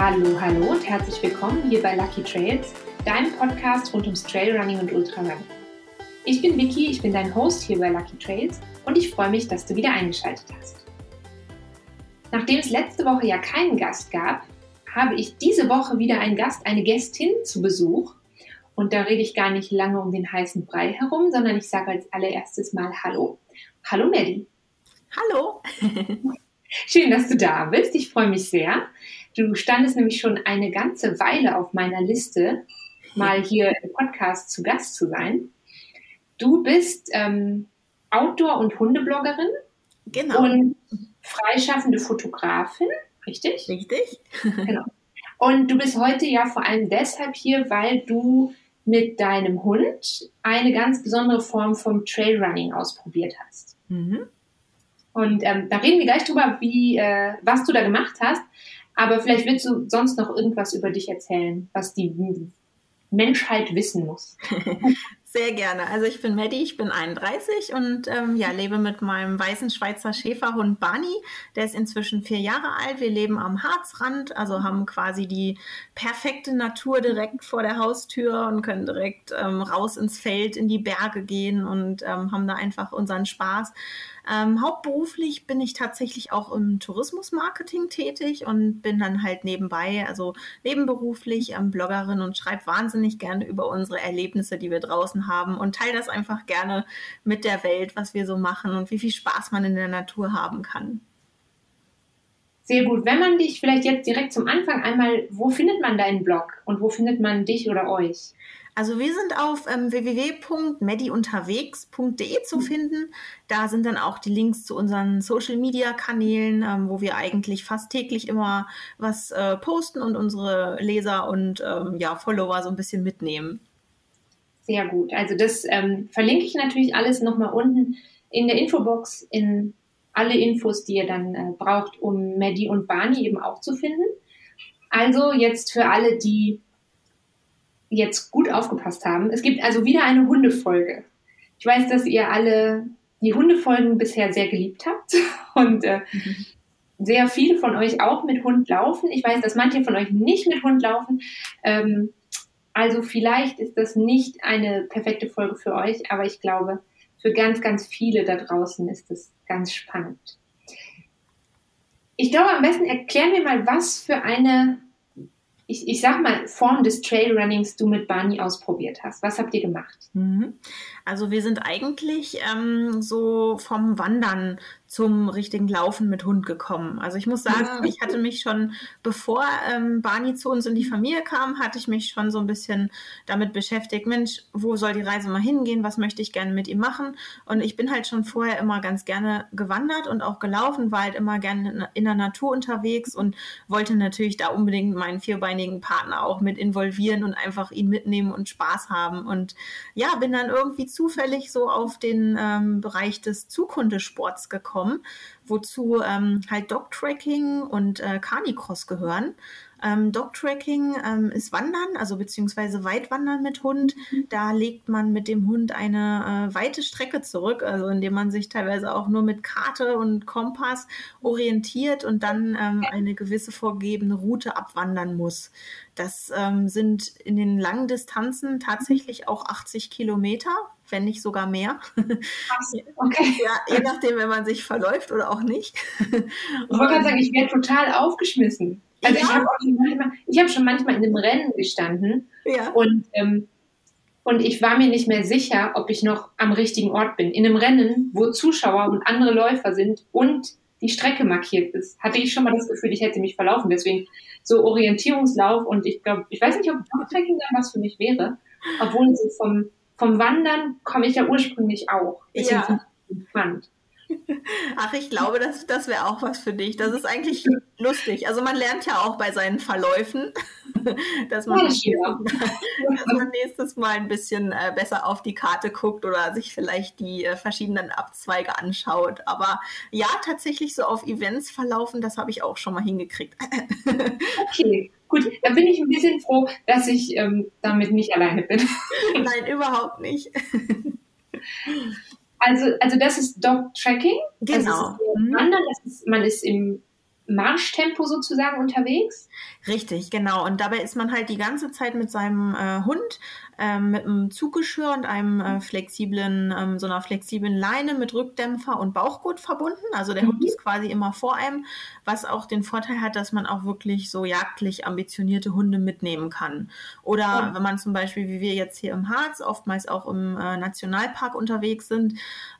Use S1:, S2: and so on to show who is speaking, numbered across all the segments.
S1: Hallo, hallo und herzlich willkommen hier bei Lucky Trails, deinem Podcast rund ums Trailrunning und Ultrarunning. Ich bin Vicky, ich bin dein Host hier bei Lucky Trails und ich freue mich, dass du wieder eingeschaltet hast. Nachdem es letzte Woche ja keinen Gast gab, habe ich diese Woche wieder einen Gast, eine Gästin zu Besuch. Und da rede ich gar nicht lange um den heißen Brei herum, sondern ich sage als allererstes mal Hallo. Hallo Maddie.
S2: Hallo.
S1: Schön, dass du da bist. Ich freue mich sehr. Du standest nämlich schon eine ganze Weile auf meiner Liste, mal hier im Podcast zu Gast zu sein. Du bist ähm, Outdoor- und Hundebloggerin.
S2: Genau.
S1: Und freischaffende Fotografin, richtig?
S2: Richtig.
S1: Genau. Und du bist heute ja vor allem deshalb hier, weil du mit deinem Hund eine ganz besondere Form vom Trailrunning ausprobiert hast.
S2: Mhm.
S1: Und ähm, da reden wir gleich drüber, wie, äh, was du da gemacht hast. Aber vielleicht willst du sonst noch irgendwas über dich erzählen, was die Menschheit wissen muss.
S2: Sehr gerne. Also ich bin Maddie, ich bin 31 und ähm, ja, lebe mit meinem weißen Schweizer Schäferhund Barney. Der ist inzwischen vier Jahre alt. Wir leben am Harzrand, also haben quasi die perfekte Natur direkt vor der Haustür und können direkt ähm, raus ins Feld, in die Berge gehen und ähm, haben da einfach unseren Spaß. Ähm, hauptberuflich bin ich tatsächlich auch im Tourismusmarketing tätig und bin dann halt nebenbei, also nebenberuflich ähm, Bloggerin und schreibe wahnsinnig gerne über unsere Erlebnisse, die wir draußen haben und teile das einfach gerne mit der Welt, was wir so machen und wie viel Spaß man in der Natur haben kann.
S1: Sehr gut. Wenn man dich vielleicht jetzt direkt zum Anfang einmal, wo findet man deinen Blog und wo findet man dich oder euch?
S2: Also wir sind auf ähm, www.mediunterwegs.de zu finden. Da sind dann auch die Links zu unseren Social-Media-Kanälen, ähm, wo wir eigentlich fast täglich immer was äh, posten und unsere Leser und ähm, ja, Follower so ein bisschen mitnehmen.
S1: Sehr gut. Also das ähm, verlinke ich natürlich alles nochmal unten in der Infobox in alle Infos, die ihr dann äh, braucht, um Maddie und Barney eben auch zu finden. Also jetzt für alle, die jetzt gut aufgepasst haben. Es gibt also wieder eine Hundefolge. Ich weiß, dass ihr alle die Hundefolgen bisher sehr geliebt habt und äh, mhm. sehr viele von euch auch mit Hund laufen. Ich weiß, dass manche von euch nicht mit Hund laufen. Ähm, also vielleicht ist das nicht eine perfekte Folge für euch, aber ich glaube, für ganz, ganz viele da draußen ist es ganz spannend. Ich glaube, am besten erklären wir mal, was für eine ich, ich sag mal, Form des Trailrunnings du mit Barney ausprobiert hast. Was habt ihr gemacht?
S2: Mhm. Also wir sind eigentlich ähm, so vom Wandern zum richtigen Laufen mit Hund gekommen. Also ich muss sagen, ich hatte mich schon, bevor ähm, Barney zu uns in die Familie kam, hatte ich mich schon so ein bisschen damit beschäftigt, Mensch, wo soll die Reise mal hingehen, was möchte ich gerne mit ihm machen? Und ich bin halt schon vorher immer ganz gerne gewandert und auch gelaufen, war halt immer gerne in der Natur unterwegs und wollte natürlich da unbedingt meinen vierbeinigen Partner auch mit involvieren und einfach ihn mitnehmen und Spaß haben. Und ja, bin dann irgendwie zufällig so auf den ähm, Bereich des Zukundesports gekommen bekommen, wozu ähm, halt Dog-Tracking und äh, Carnicross gehören. Ähm, Dog-Tracking ähm, ist Wandern, also beziehungsweise Weitwandern mit Hund. Mhm. Da legt man mit dem Hund eine äh, weite Strecke zurück, also indem man sich teilweise auch nur mit Karte und Kompass orientiert und dann ähm, eine gewisse vorgegebene Route abwandern muss. Das ähm, sind in den langen Distanzen tatsächlich auch 80 Kilometer, wenn nicht sogar mehr.
S1: Okay.
S2: ja, je nachdem, wenn man sich verläuft oder auch nicht.
S1: Ich wollte gerade sagen, ich wäre total aufgeschmissen. Also ja. ich habe schon, hab schon manchmal in einem Rennen gestanden
S2: ja.
S1: und, ähm, und ich war mir nicht mehr sicher, ob ich noch am richtigen Ort bin. In einem Rennen, wo Zuschauer und andere Läufer sind und die Strecke markiert ist, hatte ich schon mal das Gefühl, ich hätte mich verlaufen. Deswegen so Orientierungslauf und ich glaube, ich weiß nicht, ob Backtracking dann was für mich wäre, obwohl so vom, vom Wandern komme ich ja ursprünglich auch.
S2: Deswegen
S1: ja. fand.
S2: Ach, ich glaube, das, das wäre auch was für dich. Das ist eigentlich lustig. Also man lernt ja auch bei seinen Verläufen, dass man,
S1: ja,
S2: dass man nächstes Mal ein bisschen äh, besser auf die Karte guckt oder sich vielleicht die äh, verschiedenen Abzweige anschaut. Aber ja, tatsächlich so auf Events verlaufen, das habe ich auch schon mal hingekriegt.
S1: okay. Gut, da bin ich ein bisschen froh, dass ich ähm, damit nicht alleine bin.
S2: Nein, überhaupt nicht.
S1: Also, also das ist Dog Tracking.
S2: Genau.
S1: Also ist mhm. Wandern, man ist im, Marschtempo sozusagen unterwegs?
S2: Richtig, genau. Und dabei ist man halt die ganze Zeit mit seinem äh, Hund ähm, mit einem Zuggeschirr und einem äh, flexiblen, ähm, so einer flexiblen Leine mit Rückdämpfer und Bauchgurt verbunden. Also der mhm. Hund ist quasi immer vor einem, was auch den Vorteil hat, dass man auch wirklich so jagdlich ambitionierte Hunde mitnehmen kann. Oder ja. wenn man zum Beispiel, wie wir jetzt hier im Harz, oftmals auch im äh, Nationalpark unterwegs sind,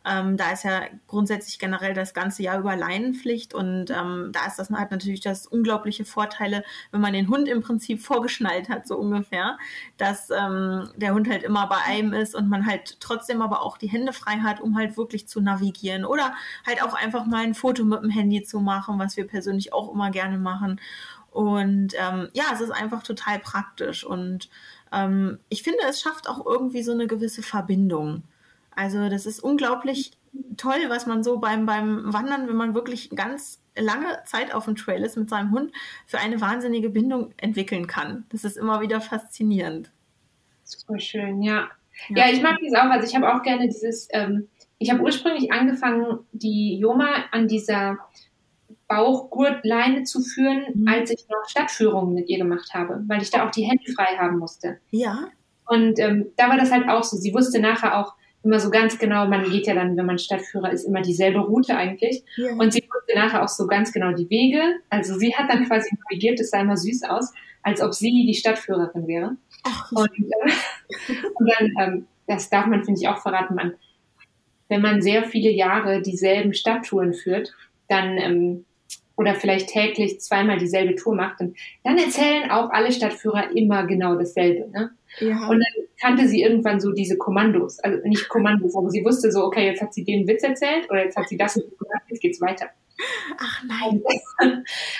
S2: ähm, da ist ja grundsätzlich generell das ganze Jahr über Leinenpflicht und ähm, da ist das halt natürlich das unglaubliche Vorteile, wenn man den Hund im Prinzip vorgeschnallt hat, so ungefähr, dass ähm, der Hund halt immer bei einem ist und man halt trotzdem aber auch die Hände frei hat, um halt wirklich zu navigieren oder halt auch einfach mal ein Foto mit dem Handy zu machen, was wir persönlich auch immer gerne machen. Und ähm, ja, es ist einfach total praktisch und ähm, ich finde, es schafft auch irgendwie so eine gewisse Verbindung. Also das ist unglaublich toll, was man so beim, beim Wandern, wenn man wirklich ganz lange Zeit auf dem Trail ist mit seinem Hund, für eine wahnsinnige Bindung entwickeln kann. Das ist immer wieder faszinierend.
S1: Super schön, ja. Ja, ja ich mag das auch. Also ich habe auch gerne dieses, ähm, ich habe ursprünglich angefangen, die Joma an dieser Bauchgurtleine zu führen, mhm. als ich noch Stadtführungen mit ihr gemacht habe, weil ich da auch die Hände frei haben musste.
S2: Ja.
S1: Und ähm, da war das halt auch so. Sie wusste nachher auch immer so ganz genau, man geht ja dann, wenn man Stadtführer ist, immer dieselbe Route eigentlich. Ja. Und sie wusste nachher auch so ganz genau die Wege. Also sie hat dann quasi navigiert, es sah immer süß aus, als ob sie die Stadtführerin wäre. Und, äh, und dann, ähm, das darf man, finde ich, auch verraten, man, wenn man sehr viele Jahre dieselben Stadttouren führt, dann ähm, oder vielleicht täglich zweimal dieselbe Tour macht, dann, dann erzählen auch alle Stadtführer immer genau dasselbe. Ne? Ja. Und dann kannte sie irgendwann so diese Kommandos, also nicht Kommandos, aber sie wusste so, okay, jetzt hat sie den Witz erzählt oder jetzt hat sie das gemacht, jetzt geht's weiter.
S2: Ach nein.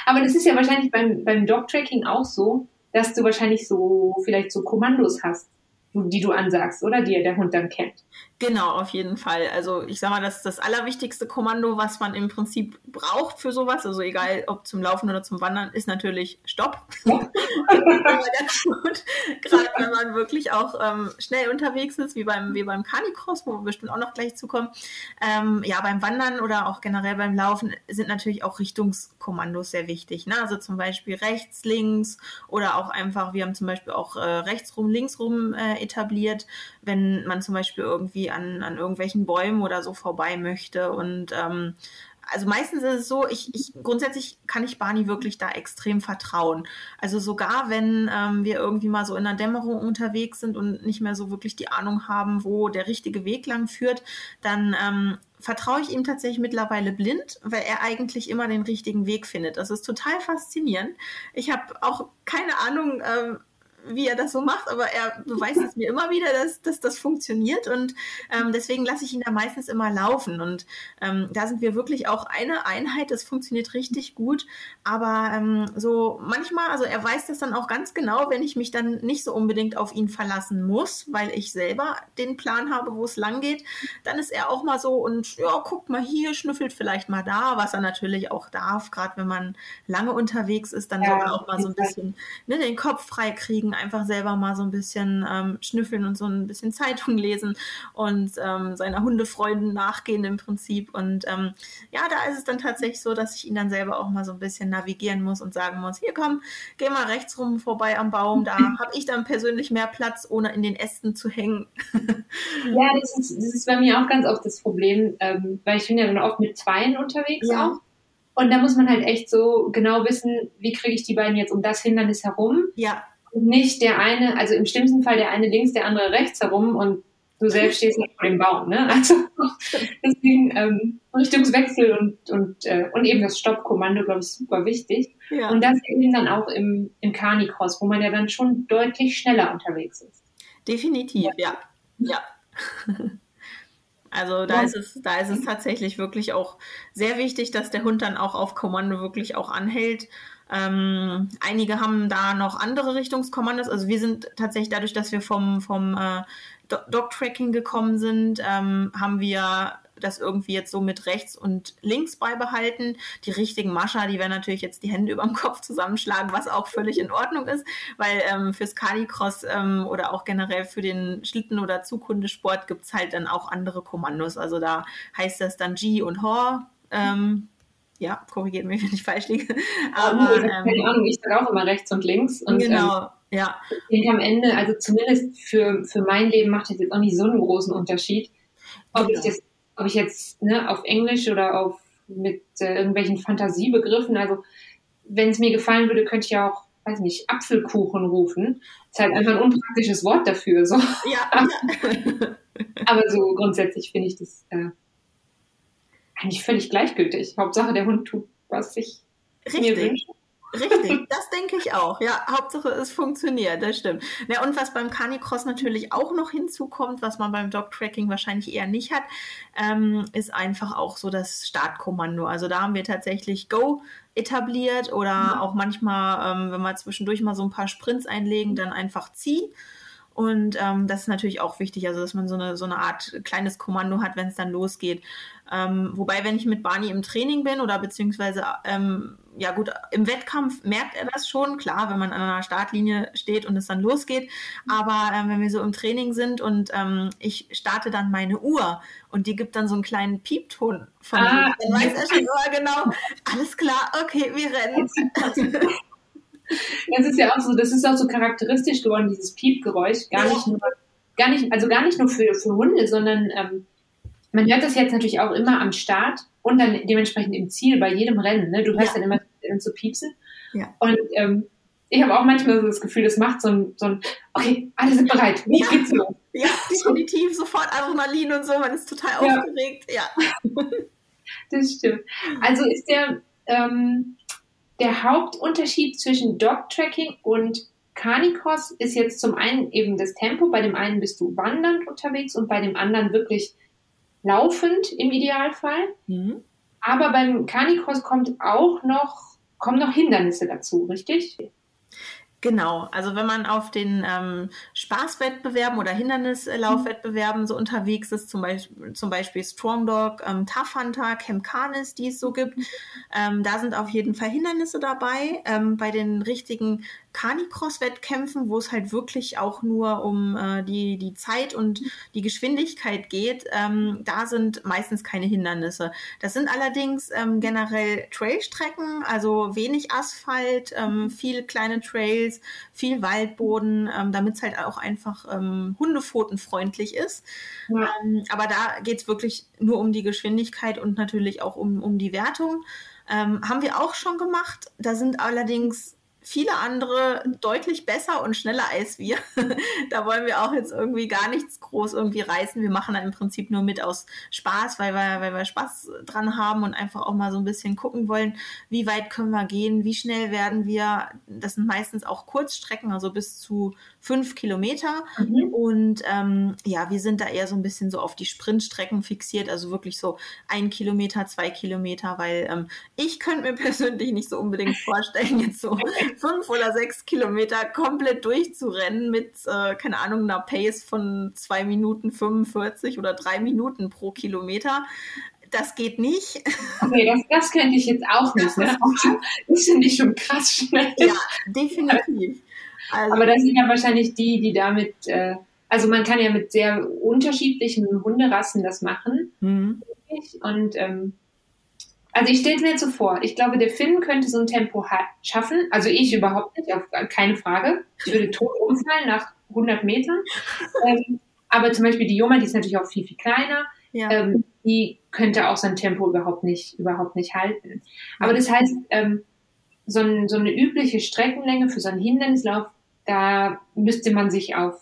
S1: aber das ist ja wahrscheinlich beim, beim Dog-Tracking auch so, dass du wahrscheinlich so vielleicht so Kommandos hast, die du ansagst, oder die der Hund dann kennt.
S2: Genau, auf jeden Fall. Also ich sag mal, das ist das allerwichtigste Kommando, was man im Prinzip braucht für sowas. Also egal ob zum Laufen oder zum Wandern, ist natürlich Stopp. Ja. Gerade wenn man wirklich auch ähm, schnell unterwegs ist, wie beim, wie beim Canicross, wo wir bestimmt auch noch gleich zukommen. Ähm, ja, beim Wandern oder auch generell beim Laufen sind natürlich auch Richtungskommandos sehr wichtig. Ne? Also zum Beispiel rechts, links oder auch einfach, wir haben zum Beispiel auch äh, rechts rum, links rum äh, etabliert, wenn man zum Beispiel irgendwie an, an irgendwelchen Bäumen oder so vorbei möchte. Und ähm, also meistens ist es so, ich, ich grundsätzlich kann ich Barney wirklich da extrem vertrauen. Also sogar wenn ähm, wir irgendwie mal so in der Dämmerung unterwegs sind und nicht mehr so wirklich die Ahnung haben, wo der richtige Weg lang führt, dann ähm, vertraue ich ihm tatsächlich mittlerweile blind, weil er eigentlich immer den richtigen Weg findet. Das ist total faszinierend. Ich habe auch keine Ahnung, ähm, wie er das so macht, aber er beweist es mir immer wieder, dass, dass das funktioniert und ähm, deswegen lasse ich ihn da meistens immer laufen und ähm, da sind wir wirklich auch eine Einheit, das funktioniert richtig gut, aber ähm, so manchmal, also er weiß das dann auch ganz genau, wenn ich mich dann nicht so unbedingt auf ihn verlassen muss, weil ich selber den Plan habe, wo es lang geht, dann ist er auch mal so und ja, guckt mal hier, schnüffelt vielleicht mal da, was er natürlich auch darf, gerade wenn man lange unterwegs ist, dann ja, soll er auch mal so ein bisschen ne, den Kopf frei kriegen, einfach selber mal so ein bisschen ähm, schnüffeln und so ein bisschen Zeitung lesen und ähm, seiner Hundefreuden nachgehen im Prinzip. Und ähm, ja, da ist es dann tatsächlich so, dass ich ihn dann selber auch mal so ein bisschen navigieren muss und sagen muss, hier komm, geh mal rechts rum vorbei am Baum, da habe ich dann persönlich mehr Platz, ohne in den Ästen zu hängen.
S1: ja, das ist, das ist bei mir auch ganz oft das Problem, ähm, weil ich bin ja dann oft mit Zweien unterwegs ja. auch. Und da muss man halt echt so genau wissen, wie kriege ich die beiden jetzt um das Hindernis herum.
S2: Ja
S1: nicht der eine, also im schlimmsten Fall der eine links, der andere rechts herum und du selbst stehst nicht vor dem Baum. Ne? Also deswegen ähm, Richtungswechsel und, und, äh, und eben das Stoppkommando, glaube ich, super wichtig. Ja. Und das eben dann auch im, im Carnicross, wo man ja dann schon deutlich schneller unterwegs ist.
S2: Definitiv, ja. Ja. Also da ja. ist es, da ist es tatsächlich wirklich auch sehr wichtig, dass der Hund dann auch auf Kommando wirklich auch anhält ähm, einige haben da noch andere Richtungskommandos. Also wir sind tatsächlich dadurch, dass wir vom, vom äh, Dog-Tracking gekommen sind, ähm, haben wir das irgendwie jetzt so mit rechts und links beibehalten. Die richtigen Mascher, die werden natürlich jetzt die Hände über dem Kopf zusammenschlagen, was auch völlig in Ordnung ist, weil ähm, fürs Canicross ähm, oder auch generell für den Schlitten- oder Zughundesport gibt's halt dann auch andere Kommandos. Also da heißt das dann G und Hor. Ähm, Ja, korrigiert mich, wenn ich falsch liege.
S1: Aber, ähm, keine Ahnung, ich sage auch immer rechts und links. Und,
S2: genau, ähm, ja.
S1: Ich denke am Ende, also zumindest für, für mein Leben macht das jetzt auch nicht so einen großen Unterschied, ob genau. ich das, ob ich jetzt ne, auf Englisch oder auf mit äh, irgendwelchen Fantasiebegriffen, also wenn es mir gefallen würde, könnte ich ja auch, weiß nicht, Apfelkuchen rufen. Ist halt einfach ein unpraktisches Wort dafür. So.
S2: Ja.
S1: Aber so grundsätzlich finde ich das äh, eigentlich völlig gleichgültig. Hauptsache der Hund tut, was ich
S2: Richtig. mir wünsche. Richtig, das denke ich auch. Ja, Hauptsache es funktioniert, das stimmt. Ja, und was beim Canicross natürlich auch noch hinzukommt, was man beim Dog-Tracking wahrscheinlich eher nicht hat, ähm, ist einfach auch so das Startkommando. Also da haben wir tatsächlich Go etabliert oder ja. auch manchmal, ähm, wenn wir zwischendurch mal so ein paar Sprints einlegen, dann einfach Zieh. Und ähm, das ist natürlich auch wichtig, also dass man so eine, so eine Art kleines Kommando hat, wenn es dann losgeht. Ähm, wobei, wenn ich mit Barney im Training bin oder beziehungsweise, ähm, ja gut, im Wettkampf merkt er das schon, klar, wenn man an einer Startlinie steht und es dann losgeht. Aber ähm, wenn wir so im Training sind und ähm, ich starte dann meine Uhr und die gibt dann so einen kleinen Piepton von ah, mir, dann weiß er schon immer genau, alles klar, okay, wir rennen.
S1: Das ist ja auch so, das ist auch so charakteristisch geworden, dieses Piepgeräusch. Gar nicht nur, gar nicht, also gar nicht nur für, für Hunde, sondern ähm, man hört das jetzt natürlich auch immer am Start und dann dementsprechend im Ziel bei jedem Rennen. Ne? Du hörst ja. dann immer so piepsen.
S2: Ja.
S1: Und ähm, ich habe auch manchmal so das Gefühl, das macht so ein, so ein okay, alle sind bereit,
S2: jetzt ja. geht's los. Ja, definitiv, sofort Adrenalin und so, man ist total ja. aufgeregt, ja.
S1: Das stimmt. Also ist der, ähm, der Hauptunterschied zwischen Dog-Tracking und Canicross ist jetzt zum einen eben das Tempo. Bei dem einen bist du wandernd unterwegs und bei dem anderen wirklich laufend im Idealfall. Mhm. Aber beim Canicross kommt auch noch, kommen noch Hindernisse dazu, richtig?
S2: Genau, also wenn man auf den ähm, Spaßwettbewerben oder Hindernislaufwettbewerben so unterwegs ist, zum Beispiel, zum Beispiel Strong Dog, ähm, Tough Hunter, Camp Canis, die es so gibt, ähm, da sind auf jeden Fall Hindernisse dabei. Ähm, bei den richtigen Canicross-Wettkämpfen, wo es halt wirklich auch nur um äh, die, die Zeit und die Geschwindigkeit geht, ähm, da sind meistens keine Hindernisse. Das sind allerdings ähm, generell Trailstrecken, also wenig Asphalt, ähm, viele kleine Trails, viel Waldboden, ähm, damit es halt auch einfach ähm, hundepfotenfreundlich ist. Ja. Ähm, aber da geht es wirklich nur um die Geschwindigkeit und natürlich auch um, um die Wertung. Ähm, haben wir auch schon gemacht. Da sind allerdings viele andere deutlich besser und schneller als wir. da wollen wir auch jetzt irgendwie gar nichts groß irgendwie reißen. Wir machen da im Prinzip nur mit aus Spaß, weil wir, weil wir Spaß dran haben und einfach auch mal so ein bisschen gucken wollen, wie weit können wir gehen, wie schnell werden wir. Das sind meistens auch Kurzstrecken, also bis zu fünf Kilometer. Mhm. Und ähm, ja, wir sind da eher so ein bisschen so auf die Sprintstrecken fixiert, also wirklich so ein Kilometer, zwei Kilometer, weil ähm, ich könnte mir persönlich nicht so unbedingt vorstellen, jetzt so fünf oder sechs Kilometer komplett durchzurennen mit, äh, keine Ahnung, einer Pace von zwei Minuten 45 oder drei Minuten pro Kilometer das geht nicht.
S1: Okay, das, das könnte ich jetzt auch nicht. Ne? Das finde ich schon krass schnell.
S2: Ja, definitiv.
S1: Also, Aber das sind ja wahrscheinlich die, die damit, äh, also man kann ja mit sehr unterschiedlichen Hunderassen das machen. Mhm. Und ähm, also ich stelle es mir jetzt so vor, ich glaube, der Finn könnte so ein Tempo schaffen. Also ich überhaupt nicht, auf, keine Frage. Ich würde tot umfallen nach 100 Metern. ähm, aber zum Beispiel die Joma, die ist natürlich auch viel, viel kleiner. Ja. Ähm, die könnte auch sein Tempo überhaupt nicht, überhaupt nicht halten. Aber das heißt, ähm, so, ein, so eine übliche Streckenlänge für so einen Hindernislauf da müsste man sich auf,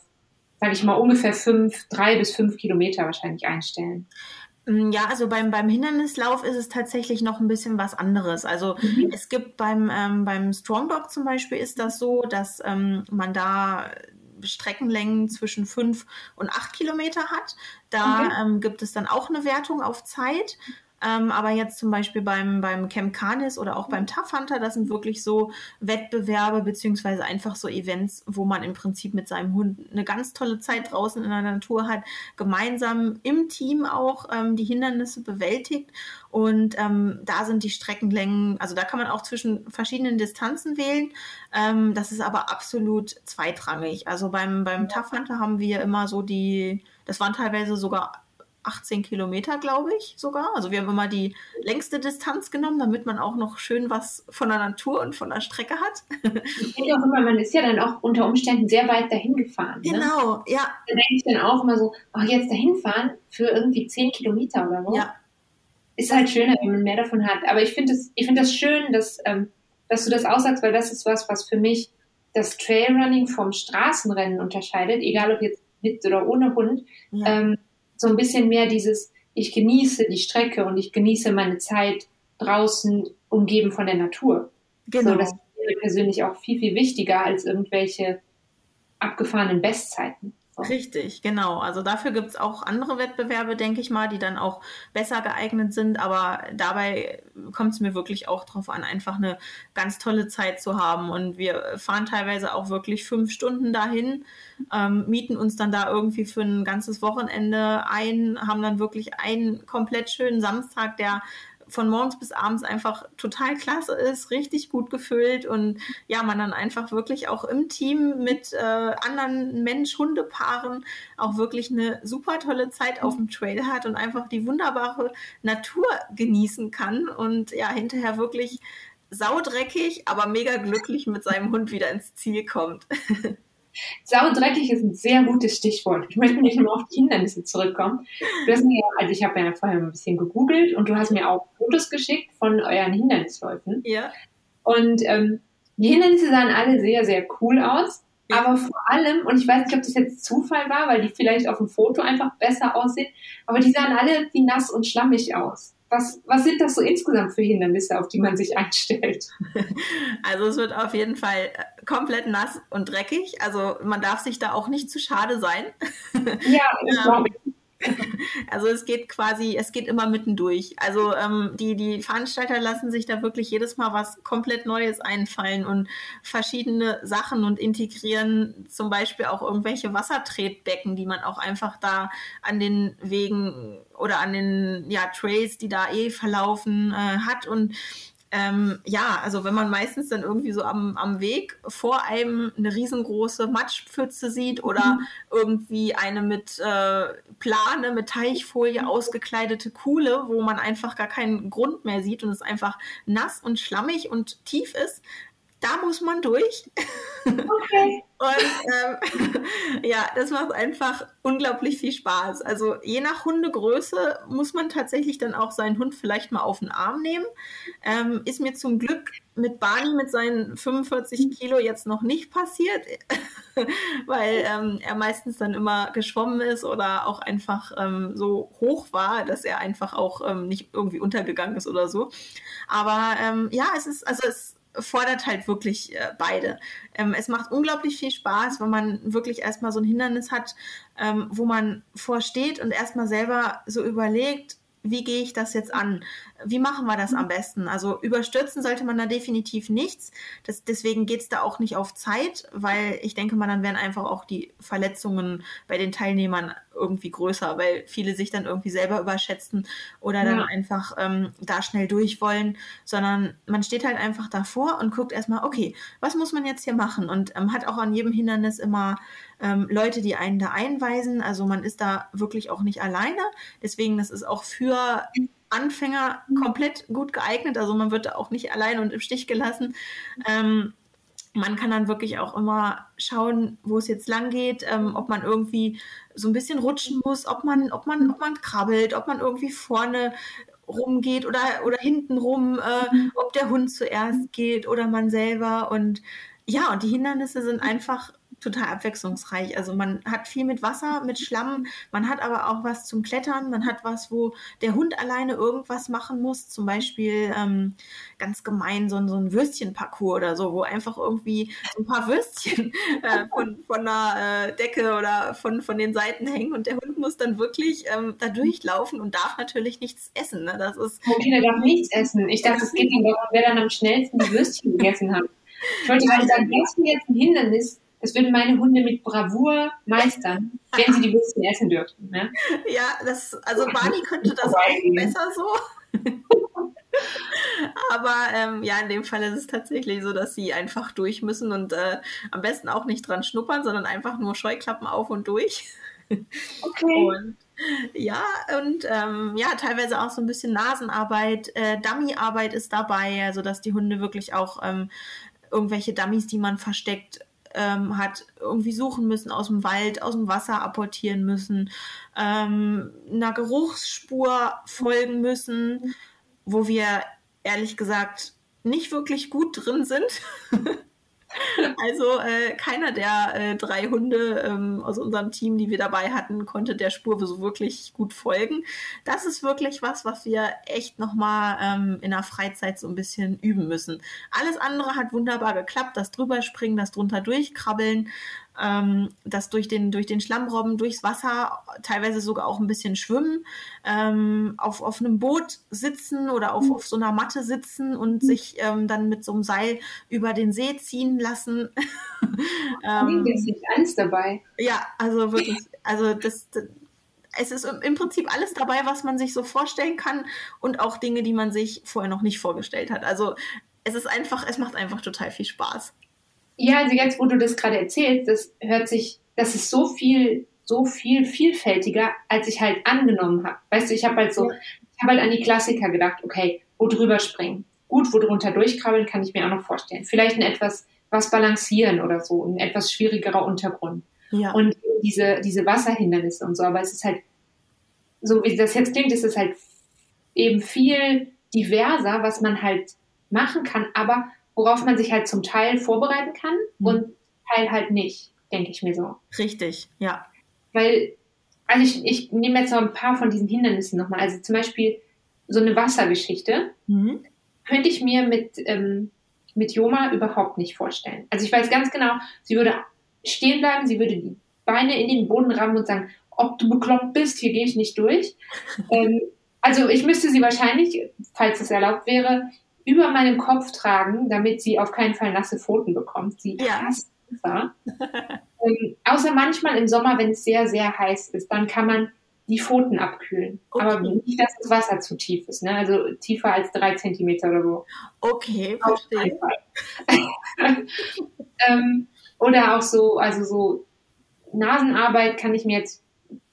S1: sage ich mal, ungefähr fünf, drei bis fünf Kilometer wahrscheinlich einstellen.
S2: Mm, ja, also beim, beim Hindernislauf ist es tatsächlich noch ein bisschen was anderes. Also mhm. es gibt beim, ähm, beim Strong Dog zum Beispiel ist das so, dass ähm, man da Streckenlängen zwischen fünf und acht Kilometer hat. Da okay. ähm, gibt es dann auch eine Wertung auf Zeit. Ähm, aber jetzt zum Beispiel beim, beim Camp Canis oder auch beim Tough Hunter, das sind wirklich so Wettbewerbe beziehungsweise einfach so Events, wo man im Prinzip mit seinem Hund eine ganz tolle Zeit draußen in der Natur hat, gemeinsam im Team auch ähm, die Hindernisse bewältigt. Und ähm, da sind die Streckenlängen, also da kann man auch zwischen verschiedenen Distanzen wählen. Ähm, das ist aber absolut zweitrangig. Also beim, beim Tough Hunter haben wir immer so die, das waren teilweise sogar 18 Kilometer, glaube ich sogar. Also wir haben immer die längste Distanz genommen, damit man auch noch schön was von der Natur und von der Strecke hat.
S1: Ich denke auch immer, man ist ja dann auch unter Umständen sehr weit dahin gefahren.
S2: Ne? Genau,
S1: ne?
S2: ja.
S1: Da denke ich dann auch immer so, ach, jetzt dahin fahren für irgendwie 10 Kilometer oder so.
S2: Ja.
S1: Ist halt schöner, wenn man mehr davon hat. Aber ich finde das, ich finde das schön, dass, ähm, dass du das aussagst, weil das ist was, was für mich das Trailrunning vom Straßenrennen unterscheidet, egal ob jetzt mit oder ohne Hund. Ja. Ähm, so ein bisschen mehr dieses, ich genieße die Strecke und ich genieße meine Zeit draußen umgeben von der Natur. Genau. So, das ist mir persönlich auch viel, viel wichtiger als irgendwelche abgefahrenen Bestzeiten.
S2: Richtig, genau. Also dafür gibt es auch andere Wettbewerbe, denke ich mal, die dann auch besser geeignet sind. Aber dabei kommt es mir wirklich auch darauf an, einfach eine ganz tolle Zeit zu haben. Und wir fahren teilweise auch wirklich fünf Stunden dahin, ähm, mieten uns dann da irgendwie für ein ganzes Wochenende ein, haben dann wirklich einen komplett schönen Samstag, der von morgens bis abends einfach total klasse ist, richtig gut gefüllt und ja, man dann einfach wirklich auch im Team mit äh, anderen Mensch-Hundepaaren auch wirklich eine super tolle Zeit auf dem Trail hat und einfach die wunderbare Natur genießen kann und ja, hinterher wirklich saudreckig, aber mega glücklich mit seinem Hund wieder ins Ziel kommt.
S1: Saudreckig ist ein sehr gutes Stichwort. Ich möchte nicht nur auf die Hindernisse zurückkommen. Du hast mir, also ich habe ja vorher ein bisschen gegoogelt und du hast mir auch Fotos geschickt von euren Hindernisläufen.
S2: Ja.
S1: Und ähm, die Hindernisse sahen alle sehr, sehr cool aus. Ja. Aber vor allem, und ich weiß nicht, ob das jetzt Zufall war, weil die vielleicht auf dem Foto einfach besser aussehen, aber die sahen alle wie nass und schlammig aus. Was, was sind das so insgesamt für Hindernisse, auf die man sich einstellt?
S2: Also es wird auf jeden Fall äh, komplett nass und dreckig. Also man darf sich da auch nicht zu schade sein.
S1: Ja, ich glaube ich.
S2: Also es geht quasi, es geht immer mittendurch. Also ähm, die, die Veranstalter lassen sich da wirklich jedes Mal was komplett Neues einfallen und verschiedene Sachen und integrieren zum Beispiel auch irgendwelche Wassertretbecken, die man auch einfach da an den Wegen oder an den ja, Trails, die da eh verlaufen, äh, hat. Und ähm, ja, also wenn man meistens dann irgendwie so am, am Weg vor einem eine riesengroße Matschpfütze sieht oder mhm. irgendwie eine mit äh, Plane, mit Teichfolie mhm. ausgekleidete Kuhle, wo man einfach gar keinen Grund mehr sieht und es einfach nass und schlammig und tief ist, da muss man durch.
S1: Okay.
S2: Und ähm, ja, das macht einfach unglaublich viel Spaß. Also je nach Hundegröße muss man tatsächlich dann auch seinen Hund vielleicht mal auf den Arm nehmen. Ähm, ist mir zum Glück mit Barney mit seinen 45 Kilo jetzt noch nicht passiert, weil ähm, er meistens dann immer geschwommen ist oder auch einfach ähm, so hoch war, dass er einfach auch ähm, nicht irgendwie untergegangen ist oder so. Aber ähm, ja, es ist, also es fordert halt wirklich äh, beide. Ähm, es macht unglaublich viel Spaß, wenn man wirklich erstmal so ein Hindernis hat, ähm, wo man vorsteht und erstmal selber so überlegt, wie gehe ich das jetzt an? Wie machen wir das am besten? Also überstürzen sollte man da definitiv nichts. Das, deswegen geht es da auch nicht auf Zeit, weil ich denke mal, dann wären einfach auch die Verletzungen bei den Teilnehmern irgendwie größer, weil viele sich dann irgendwie selber überschätzen oder dann ja. einfach ähm, da schnell durch wollen, sondern man steht halt einfach davor und guckt erstmal, okay, was muss man jetzt hier machen? Und ähm, hat auch an jedem Hindernis immer ähm, Leute, die einen da einweisen. Also man ist da wirklich auch nicht alleine. Deswegen, das ist auch für Anfänger komplett gut geeignet. Also man wird da auch nicht allein und im Stich gelassen. Ähm, man kann dann wirklich auch immer schauen, wo es jetzt lang geht, ähm, ob man irgendwie so ein bisschen rutschen muss, ob man, ob man, ob man krabbelt, ob man irgendwie vorne rumgeht oder, oder hinten rum, äh, ob der Hund zuerst geht oder man selber. Und ja, und die Hindernisse sind einfach total abwechslungsreich. Also man hat viel mit Wasser, mit Schlamm, man hat aber auch was zum Klettern, man hat was, wo der Hund alleine irgendwas machen muss, zum Beispiel ähm, ganz gemein so, so ein Würstchenparcours oder so, wo einfach irgendwie so ein paar Würstchen äh, von, von einer äh, Decke oder von, von den Seiten hängen und der Hund muss dann wirklich ähm, da durchlaufen und darf natürlich nichts essen. Ne? Das ist
S1: okay, der darf nichts essen. Ich dachte, es geht darum, wer dann am schnellsten die Würstchen gegessen hat. Ich wollte gerade sagen, ist jetzt ein Hindernis, das würden meine Hunde mit Bravour meistern, wenn sie die Würstchen essen dürften. Ne?
S2: Ja, das, also Barney könnte das auch besser so. Aber ähm, ja, in dem Fall ist es tatsächlich so, dass sie einfach durch müssen und äh, am besten auch nicht dran schnuppern, sondern einfach nur Scheuklappen auf und durch.
S1: Okay. Und
S2: Ja, und ähm, ja, teilweise auch so ein bisschen Nasenarbeit, äh, Dummyarbeit ist dabei, also dass die Hunde wirklich auch ähm, irgendwelche Dummies, die man versteckt ähm, hat, irgendwie suchen müssen aus dem Wald, aus dem Wasser apportieren müssen, ähm, einer Geruchsspur folgen müssen, wo wir ehrlich gesagt nicht wirklich gut drin sind. Also äh, keiner der äh, drei Hunde ähm, aus unserem Team, die wir dabei hatten, konnte der Spur so wirklich gut folgen. Das ist wirklich was, was wir echt nochmal ähm, in der Freizeit so ein bisschen üben müssen. Alles andere hat wunderbar geklappt. Das drüberspringen, das drunter durchkrabbeln ähm, das durch den, durch den Schlammrobben, durchs Wasser, teilweise sogar auch ein bisschen schwimmen, ähm, auf, auf einem Boot sitzen oder auf, auf so einer Matte sitzen und mhm. sich ähm, dann mit so einem Seil über den See ziehen lassen.
S1: ähm, ist alles dabei.
S2: Ja, also wirklich, also das, das es ist im Prinzip alles dabei, was man sich so vorstellen kann und auch Dinge, die man sich vorher noch nicht vorgestellt hat. Also es ist einfach, es macht einfach total viel Spaß.
S1: Ja, also jetzt, wo du das gerade erzählst, das hört sich, das ist so viel, so viel vielfältiger, als ich halt angenommen habe. Weißt du, ich habe halt so, ich habe halt an die Klassiker gedacht, okay, wo drüber springen. Gut, wo drunter durchkrabbeln, kann ich mir auch noch vorstellen. Vielleicht ein etwas, was balancieren oder so, ein etwas schwierigerer Untergrund. Ja. Und diese, diese Wasserhindernisse und so, aber es ist halt, so wie das jetzt klingt, ist es halt eben viel diverser, was man halt machen kann, aber worauf man sich halt zum Teil vorbereiten kann mhm. und Teil halt nicht, denke ich mir so.
S2: Richtig, ja.
S1: Weil, also ich, ich nehme jetzt noch ein paar von diesen Hindernissen nochmal. Also zum Beispiel so eine Wassergeschichte mhm. könnte ich mir mit, ähm, mit Joma überhaupt nicht vorstellen. Also ich weiß ganz genau, sie würde stehen bleiben, sie würde die Beine in den Boden rammen und sagen, ob du bekloppt bist, hier gehe ich nicht durch. ähm, also ich müsste sie wahrscheinlich, falls es erlaubt wäre, über meinem Kopf tragen, damit sie auf keinen Fall nasse Pfoten bekommt. Sie ja. hasst Wasser. ähm, außer manchmal im Sommer, wenn es sehr, sehr heiß ist, dann kann man die Pfoten abkühlen. Okay. Aber nicht, dass das Wasser zu tief ist, ne? Also tiefer als drei Zentimeter oder so.
S2: Okay, verstehe.
S1: ähm, oder auch so, also so Nasenarbeit kann ich mir jetzt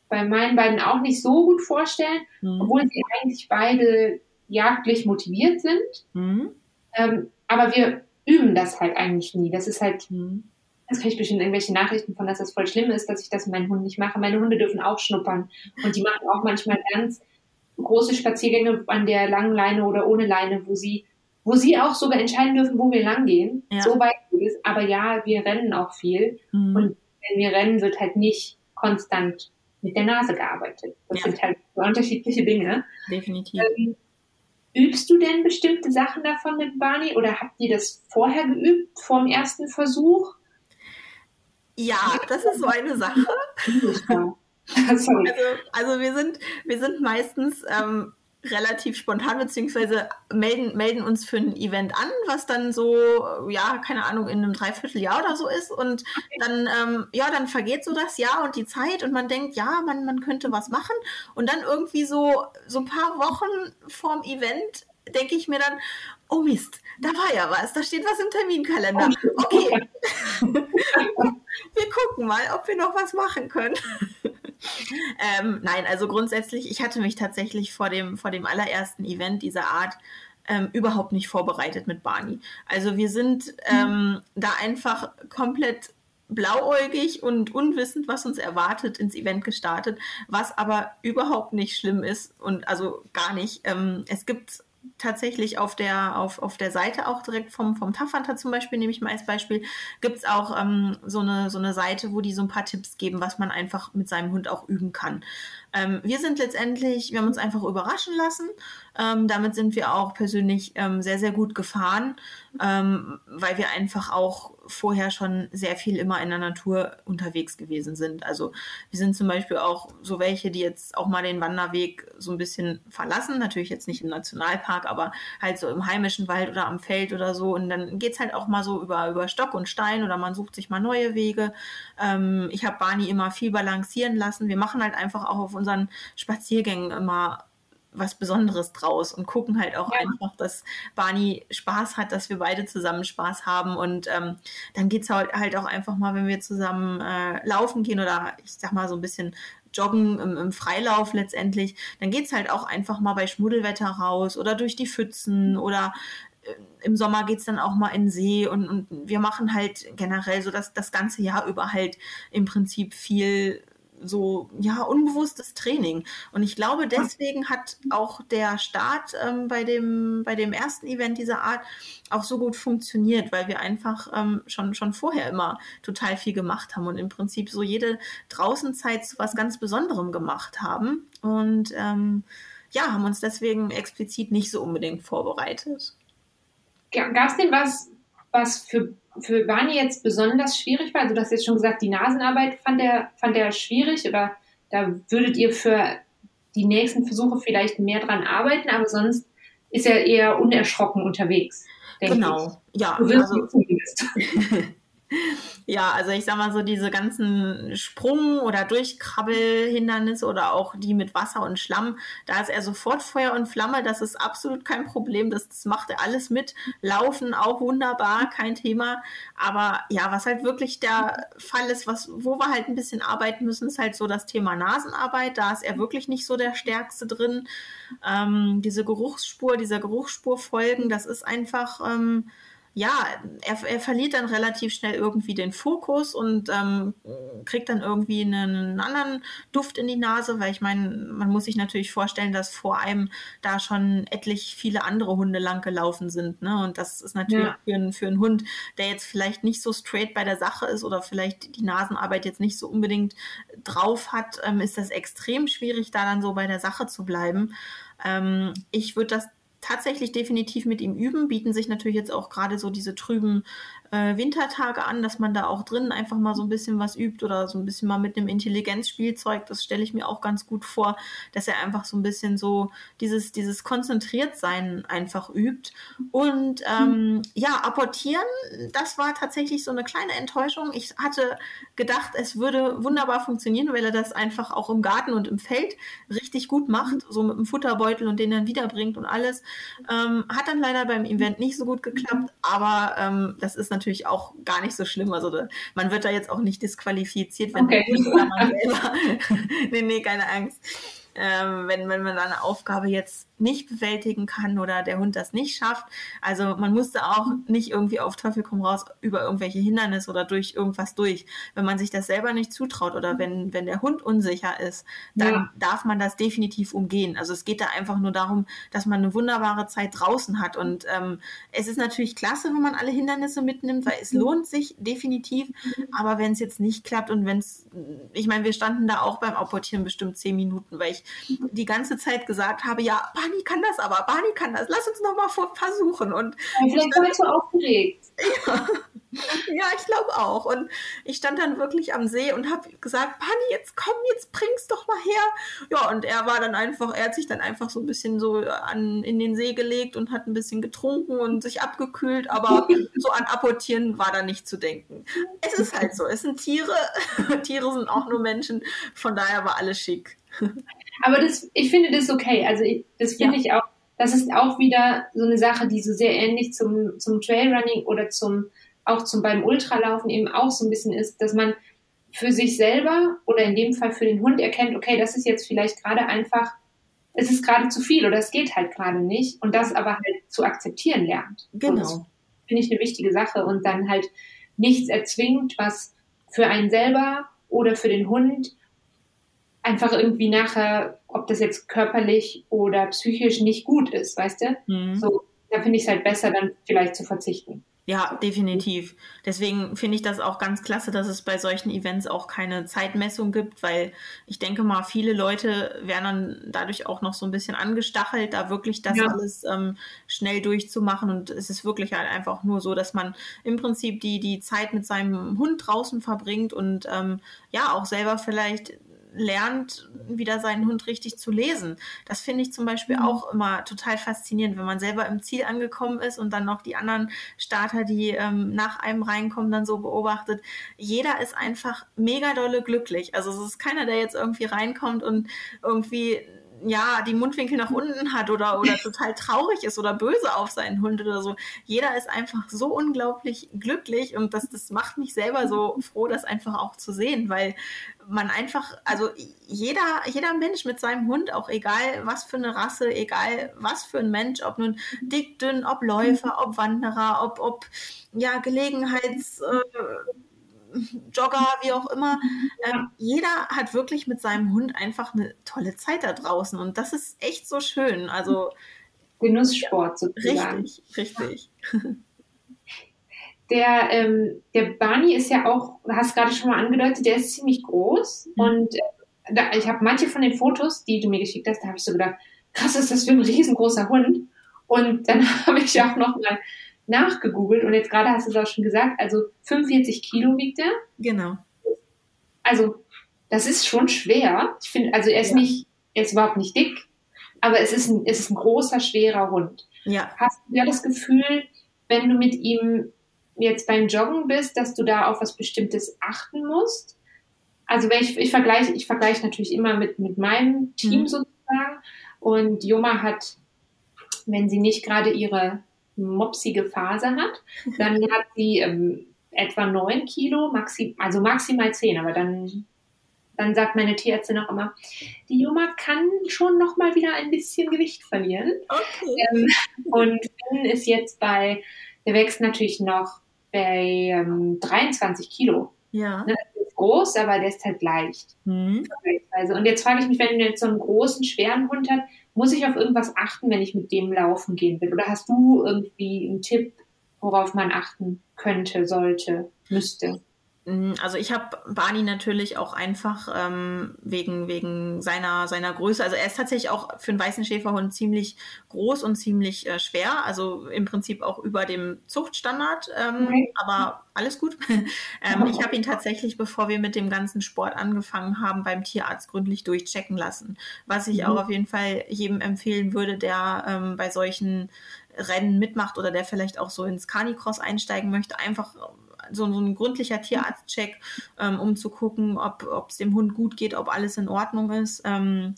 S1: bei meinen beiden auch nicht so gut vorstellen, mhm. obwohl sie eigentlich beide jagdlich motiviert sind. Mhm. Ähm, aber wir üben das halt eigentlich nie. Das ist halt, mhm. das kriege ich bestimmt irgendwelche Nachrichten von, dass das voll schlimm ist, dass ich das mit meinen Hunden nicht mache. Meine Hunde dürfen auch schnuppern. Und die machen auch manchmal ganz große Spaziergänge an der langen Leine oder ohne Leine, wo sie, wo sie auch sogar entscheiden dürfen, wo wir lang gehen. Ja. So weit ist. Aber ja, wir rennen auch viel. Mhm. Und wenn wir rennen, wird halt nicht konstant mit der Nase gearbeitet. Das ja. sind halt unterschiedliche Dinge.
S2: Definitiv. Ähm,
S1: Übst du denn bestimmte Sachen davon mit Barney oder habt ihr das vorher geübt, vor dem ersten Versuch?
S2: Ja, das ist so eine Sache. also, also wir sind, wir sind meistens ähm, relativ spontan, beziehungsweise melden, melden uns für ein Event an, was dann so, ja, keine Ahnung, in einem Dreivierteljahr oder so ist. Und dann, ähm, ja, dann vergeht so das Jahr und die Zeit und man denkt, ja, man, man könnte was machen. Und dann irgendwie so, so ein paar Wochen vorm Event denke ich mir dann, oh Mist, da war ja was, da steht was im Terminkalender. Okay. wir gucken mal, ob wir noch was machen können. Ähm, nein, also grundsätzlich, ich hatte mich tatsächlich vor dem, vor dem allerersten Event dieser Art ähm, überhaupt nicht vorbereitet mit Barney. Also wir sind ähm, da einfach komplett blauäugig und unwissend, was uns erwartet, ins Event gestartet, was aber überhaupt nicht schlimm ist und also gar nicht. Ähm, es gibt tatsächlich auf der, auf, auf der Seite auch direkt vom, vom Tafanta zum Beispiel, nehme ich mal als Beispiel, gibt es auch ähm, so, eine, so eine Seite, wo die so ein paar Tipps geben, was man einfach mit seinem Hund auch üben kann. Ähm, wir sind letztendlich, wir haben uns einfach überraschen lassen. Ähm, damit sind wir auch persönlich ähm, sehr, sehr gut gefahren, ähm, weil wir einfach auch vorher schon sehr viel immer in der Natur unterwegs gewesen sind. Also wir sind zum Beispiel auch so welche, die jetzt auch mal den Wanderweg so ein bisschen verlassen. Natürlich jetzt nicht im Nationalpark, aber halt so im heimischen Wald oder am Feld oder so. Und dann geht es halt auch mal so über, über Stock und Stein oder man sucht sich mal neue Wege. Ähm, ich habe Barney immer viel balancieren lassen. Wir machen halt einfach auch auf unseren Spaziergängen immer was Besonderes draus und gucken halt auch ja. einfach, dass Barney Spaß hat, dass wir beide zusammen Spaß haben. Und ähm, dann geht es halt, halt auch einfach mal, wenn wir zusammen äh, laufen gehen oder ich sag mal so ein bisschen joggen im, im Freilauf letztendlich, dann geht es halt auch einfach mal bei Schmuddelwetter raus oder durch die Pfützen oder äh, im Sommer geht es dann auch mal in den See und, und wir machen halt generell so dass das ganze Jahr über halt im Prinzip viel so ja unbewusstes Training. Und ich glaube, deswegen hat auch der Start ähm, bei dem bei dem ersten Event dieser Art auch so gut funktioniert, weil wir einfach ähm, schon schon vorher immer total viel gemacht haben und im Prinzip so jede Draußenzeit zu was ganz Besonderem gemacht haben und ähm, ja haben uns deswegen explizit nicht so unbedingt vorbereitet.
S1: Gab es denn was, was für für Barney jetzt besonders schwierig war? Also du hast jetzt schon gesagt, die Nasenarbeit fand er, fand er schwierig oder da würdet ihr für die nächsten Versuche vielleicht mehr dran arbeiten, aber sonst ist er eher unerschrocken unterwegs.
S2: Genau,
S1: ich.
S2: ja.
S1: Du wirst also,
S2: Ja, also ich sag mal so, diese ganzen Sprung- oder Durchkrabbelhindernisse oder auch die mit Wasser und Schlamm, da ist er sofort Feuer und Flamme, das ist absolut kein Problem, das, das macht er alles mit. Laufen auch wunderbar, kein Thema. Aber ja, was halt wirklich der Fall ist, was, wo wir halt ein bisschen arbeiten müssen, ist halt so das Thema Nasenarbeit. Da ist er wirklich nicht so der Stärkste drin. Ähm, diese Geruchsspur, dieser Geruchsspur folgen, das ist einfach. Ähm, ja, er, er verliert dann relativ schnell irgendwie den Fokus und ähm, kriegt dann irgendwie einen, anderen Duft in die Nase, weil ich meine, man muss sich natürlich vorstellen, dass vor einem da schon etlich viele andere Hunde lang gelaufen sind. Ne? Und das ist natürlich ja. für, einen, für einen Hund, der jetzt vielleicht nicht so straight bei der Sache ist oder vielleicht die Nasenarbeit jetzt nicht so unbedingt drauf hat, ähm, ist das extrem schwierig, da dann so bei der Sache zu bleiben. Ähm, ich würde das tatsächlich definitiv mit ihm üben, bieten sich natürlich jetzt auch gerade so diese trüben äh, Wintertage an, dass man da auch drin einfach mal so ein bisschen was übt oder so ein bisschen mal mit einem Intelligenzspielzeug. Das stelle ich mir auch ganz gut vor, dass er einfach so ein bisschen so dieses, dieses Konzentriertsein einfach übt. Und ähm, ja, apportieren, das war tatsächlich so eine kleine Enttäuschung. Ich hatte gedacht, es würde wunderbar funktionieren, weil er das einfach auch im Garten und im Feld richtig gut macht, so mit dem Futterbeutel und den dann wiederbringt und alles. Ähm, hat dann leider beim Event nicht so gut geklappt, aber ähm, das ist natürlich natürlich auch gar nicht so schlimm. Also da, man wird da jetzt auch nicht disqualifiziert, wenn okay. man selber. nee, nee, keine Angst ähm, wenn, wenn man eine Aufgabe jetzt nicht bewältigen kann oder der Hund das nicht schafft. Also man musste auch nicht irgendwie auf Teufel komm raus über irgendwelche Hindernisse oder durch irgendwas durch. Wenn man sich das selber nicht zutraut oder wenn, wenn der Hund unsicher ist, dann ja. darf man das definitiv umgehen. Also es geht da einfach nur darum, dass man eine wunderbare Zeit draußen hat. Und ähm, es ist natürlich klasse, wenn man alle Hindernisse mitnimmt, weil es lohnt sich definitiv. Aber wenn es jetzt nicht klappt und wenn es, ich meine, wir standen da auch beim Apportieren bestimmt zehn Minuten, weil ich die ganze Zeit gesagt habe, ja, Barney kann das aber, Barney kann das, lass uns noch mal versuchen. Und
S1: ich so aufgeregt.
S2: Ja. Ja, ich glaube auch. Und ich stand dann wirklich am See und habe gesagt, Pani, jetzt komm, jetzt bring's doch mal her. Ja, und er war dann einfach, er hat sich dann einfach so ein bisschen so an, in den See gelegt und hat ein bisschen getrunken und sich abgekühlt, aber so an Apportieren war da nicht zu denken. Es ist halt so, es sind Tiere, Tiere sind auch nur Menschen, von daher war alles schick.
S1: Aber das, ich finde das okay. Also ich, das finde ja. ich auch, das ist auch wieder so eine Sache, die so sehr ähnlich zum, zum Trailrunning oder zum auch zum beim Ultralaufen eben auch so ein bisschen ist, dass man für sich selber oder in dem Fall für den Hund erkennt, okay, das ist jetzt vielleicht gerade einfach, es ist gerade zu viel oder es geht halt gerade nicht und das aber halt zu akzeptieren lernt.
S2: Genau.
S1: Finde ich eine wichtige Sache und dann halt nichts erzwingt, was für einen selber oder für den Hund einfach irgendwie nachher, ob das jetzt körperlich oder psychisch nicht gut ist, weißt du? Mhm. So, da finde ich es halt besser, dann vielleicht zu verzichten.
S2: Ja, definitiv. Deswegen finde ich das auch ganz klasse, dass es bei solchen Events auch keine Zeitmessung gibt, weil ich denke mal, viele Leute werden dann dadurch auch noch so ein bisschen angestachelt, da wirklich das ja. alles ähm, schnell durchzumachen. Und es ist wirklich halt einfach nur so, dass man im Prinzip die, die Zeit mit seinem Hund draußen verbringt und ähm, ja auch selber vielleicht lernt, wieder seinen Hund richtig zu lesen. Das finde ich zum Beispiel mhm. auch immer total faszinierend, wenn man selber im Ziel angekommen ist und dann noch die anderen Starter, die ähm, nach einem reinkommen, dann so beobachtet. Jeder ist einfach mega dolle glücklich. Also es ist keiner, der jetzt irgendwie reinkommt und irgendwie ja, die Mundwinkel nach unten hat oder, oder total traurig ist oder böse auf seinen Hund oder so. Jeder ist einfach so unglaublich glücklich und das, das macht mich selber so froh, das einfach auch zu sehen, weil man einfach, also jeder, jeder Mensch mit seinem Hund, auch egal was für eine Rasse, egal was für ein Mensch, ob nun dick, dünn, ob Läufer, ob Wanderer, ob, ob ja, Gelegenheits. Äh, Jogger, wie auch immer. Ähm, jeder hat wirklich mit seinem Hund einfach eine tolle Zeit da draußen und das ist echt so schön. Also
S1: Genusssport sozusagen.
S2: Richtig, richtig.
S1: Der, ähm, der Barney ist ja auch, du hast gerade schon mal angedeutet, der ist ziemlich groß mhm. und äh, da, ich habe manche von den Fotos, die du mir geschickt hast, da habe ich so gedacht, krass, ist das für ein riesengroßer Hund. Und dann habe ich auch noch mal nachgegoogelt und jetzt gerade hast du es auch schon gesagt, also 45 Kilo wiegt er.
S2: Genau.
S1: Also das ist schon schwer. Ich finde, also er ist ja. nicht, er ist überhaupt nicht dick, aber es ist ein, es ist ein großer, schwerer Hund.
S2: Ja.
S1: Hast du ja das Gefühl, wenn du mit ihm jetzt beim Joggen bist, dass du da auf was Bestimmtes achten musst? Also wenn ich, ich vergleiche, ich vergleiche natürlich immer mit, mit meinem Team mhm. sozusagen. Und Joma hat, wenn sie nicht gerade ihre mopsige Phase hat, dann hat sie ähm, etwa neun Kilo, maxi also maximal zehn, aber dann, dann sagt meine Tierärztin auch immer, die Juma kann schon noch mal wieder ein bisschen Gewicht verlieren.
S2: Okay.
S1: Ähm, und Finn ist jetzt bei, der wächst natürlich noch bei ähm, 23 Kilo.
S2: Ja.
S1: Ne, groß, aber der ist halt leicht.
S2: Mhm.
S1: Und jetzt frage ich mich, wenn du jetzt so einen großen, schweren Hund hast, muss ich auf irgendwas achten, wenn ich mit dem laufen gehen will? Oder hast du irgendwie einen Tipp, worauf man achten könnte, sollte, müsste?
S2: Mm, also ich habe Barney natürlich auch einfach ähm, wegen, wegen seiner, seiner Größe. Also er ist tatsächlich auch für einen weißen Schäferhund ziemlich groß und ziemlich äh, schwer. Also im Prinzip auch über dem Zuchtstandard. Ähm, okay. Aber alles gut. ähm, ich habe ihn tatsächlich, bevor wir mit dem ganzen Sport angefangen haben, beim Tierarzt gründlich durchchecken lassen. Was ich mhm. auch auf jeden Fall jedem empfehlen würde, der ähm, bei solchen Rennen mitmacht oder der vielleicht auch so ins Canicross einsteigen möchte, einfach so, so ein gründlicher Tierarztcheck, ähm, um zu gucken, ob es dem Hund gut geht, ob alles in Ordnung ist. Ähm,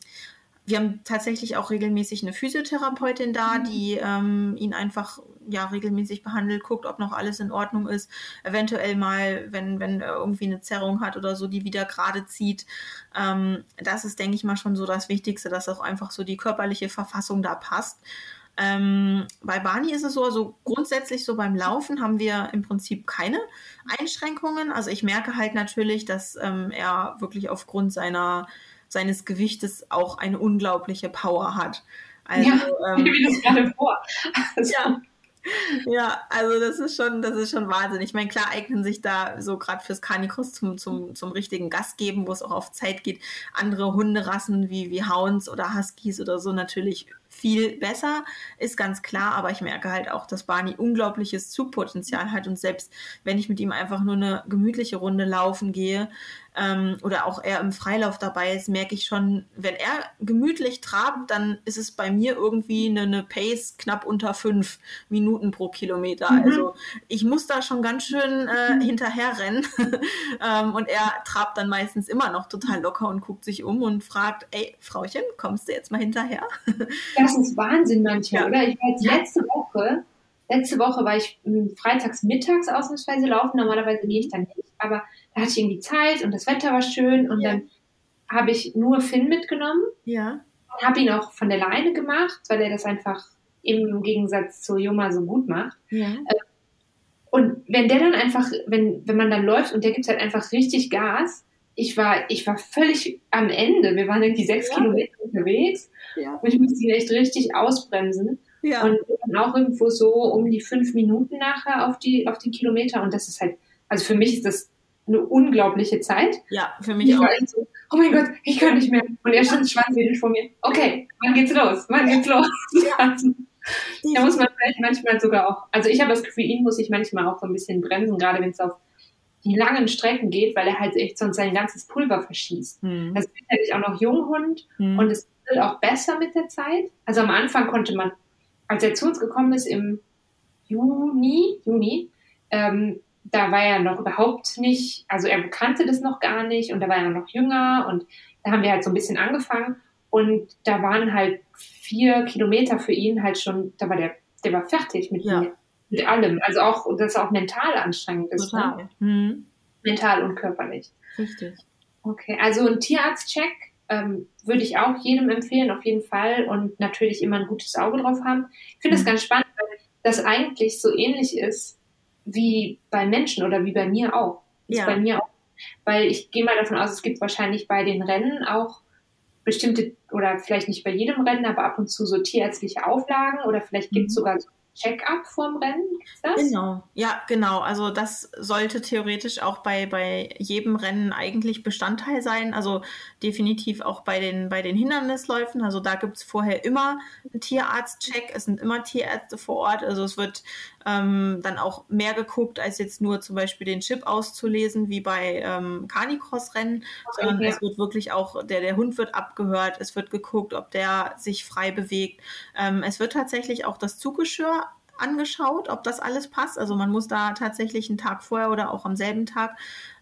S2: wir haben tatsächlich auch regelmäßig eine Physiotherapeutin da, mhm. die ähm, ihn einfach ja regelmäßig behandelt, guckt, ob noch alles in Ordnung ist. Eventuell mal, wenn, wenn er irgendwie eine Zerrung hat oder so, die wieder gerade zieht. Ähm, das ist, denke ich mal, schon so das Wichtigste, dass auch einfach so die körperliche Verfassung da passt. Ähm, bei Barney ist es so, also grundsätzlich so beim Laufen haben wir im Prinzip keine Einschränkungen. Also ich merke halt natürlich, dass ähm, er wirklich aufgrund seiner, seines Gewichtes auch eine unglaubliche Power hat.
S1: Also, ja, ähm, wie das gerade vor.
S2: Also, ja. Ja, also das ist schon, das ist schon Wahnsinn. Ich meine, klar eignen sich da so gerade fürs Canicross zum, zum, zum richtigen Gast geben, wo es auch auf Zeit geht, andere Hunderassen wie, wie Hounds oder Huskies oder so natürlich viel besser, ist ganz klar, aber ich merke halt auch, dass Barney unglaubliches Zugpotenzial hat und selbst wenn ich mit ihm einfach nur eine gemütliche Runde laufen gehe ähm, oder auch er im Freilauf dabei ist, merke ich schon, wenn er gemütlich trabt, dann ist es bei mir irgendwie eine, eine Pace knapp unter fünf Minuten pro Kilometer. Mhm. Also ich muss da schon ganz schön äh, hinterher rennen ähm, und er trabt dann meistens immer noch total locker und guckt sich um und fragt, ey, Frauchen, kommst du jetzt mal hinterher?
S1: Das ist Wahnsinn manchmal, ja. oder? Ich war jetzt letzte Woche, letzte Woche war ich freitags mittags ausnahmsweise laufen, normalerweise gehe ich dann nicht, aber da hatte ich irgendwie Zeit und das Wetter war schön und ja. dann habe ich nur Finn mitgenommen.
S2: Ja.
S1: Habe ihn auch von der Leine gemacht, weil er das einfach im Gegensatz zu Joma so gut macht.
S2: Ja. Äh,
S1: und wenn der dann einfach, wenn, wenn man dann läuft und der gibt halt einfach richtig Gas, ich war, ich war völlig am Ende. Wir waren irgendwie sechs ja. Kilometer unterwegs ja. und ich musste ihn echt richtig ausbremsen.
S2: Ja.
S1: Und dann auch irgendwo so um die fünf Minuten nachher auf die, auf den Kilometer. Und das ist halt, also für mich ist das eine unglaubliche Zeit.
S2: Ja, für mich ich auch.
S1: So, oh mein Gott, ich kann nicht mehr. Und er stand schwanzwedel vor mir. Okay, wann geht's los? Wann geht's los? da muss man vielleicht manchmal sogar auch, also ich habe das Gefühl, ihn muss ich manchmal auch so ein bisschen bremsen, gerade wenn es auf die langen Strecken geht, weil er halt echt sonst sein ganzes Pulver verschießt. Mhm. Das ist natürlich auch noch Junghund mhm. und es wird auch besser mit der Zeit. Also am Anfang konnte man, als er zu uns gekommen ist im Juni, Juni, ähm, da war er noch überhaupt nicht, also er kannte das noch gar nicht und da war er noch jünger und da haben wir halt so ein bisschen angefangen Und da waren halt vier Kilometer für ihn halt schon, da war der, der war fertig mit, ja. Mit allem. Also auch, dass er auch mental anstrengend ist. Ne? Total. Mhm. Mental und körperlich.
S2: Richtig.
S1: Okay, also ein Tierarztcheck ähm, würde ich auch jedem empfehlen, auf jeden Fall. Und natürlich immer ein gutes Auge drauf haben. Ich finde es mhm. ganz spannend, weil das eigentlich so ähnlich ist wie bei Menschen oder wie bei mir auch. Ist ja. bei mir auch. Weil ich gehe mal davon aus, es gibt wahrscheinlich bei den Rennen auch bestimmte, oder vielleicht nicht bei jedem Rennen, aber ab und zu so tierärztliche Auflagen oder vielleicht gibt es mhm. sogar so Check-up vorm Rennen?
S2: das? Genau, ja, genau. Also das sollte theoretisch auch bei, bei jedem Rennen eigentlich Bestandteil sein. Also definitiv auch bei den, bei den Hindernisläufen. Also da gibt es vorher immer einen Tierarzt-Check. Es sind immer Tierärzte vor Ort. Also es wird ähm, dann auch mehr geguckt, als jetzt nur zum Beispiel den Chip auszulesen, wie bei ähm, Carnicross-Rennen, okay, sondern ja. es wird wirklich auch, der, der Hund wird abgehört, es wird geguckt, ob der sich frei bewegt. Ähm, es wird tatsächlich auch das Zuggeschirr angeschaut, ob das alles passt. Also man muss da tatsächlich einen Tag vorher oder auch am selben Tag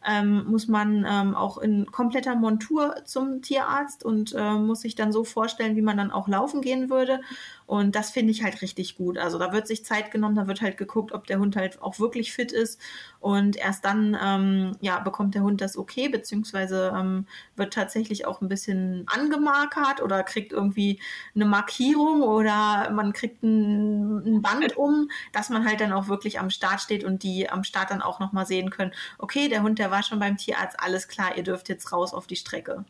S2: ähm, muss man ähm, auch in kompletter Montur zum Tierarzt und äh, muss sich dann so vorstellen, wie man dann auch laufen gehen würde. Und das finde ich halt richtig gut. Also da wird sich Zeit genommen, da wird halt geguckt, ob der Hund halt auch wirklich fit ist. Und erst dann ähm, ja, bekommt der Hund das okay, beziehungsweise ähm, wird tatsächlich auch ein bisschen angemarkert oder kriegt irgendwie eine Markierung oder man kriegt ein, ein Band um, dass man halt dann auch wirklich am Start steht und die am Start dann auch nochmal sehen können, okay, der Hund, der war schon beim Tierarzt, alles klar, ihr dürft jetzt raus auf die Strecke.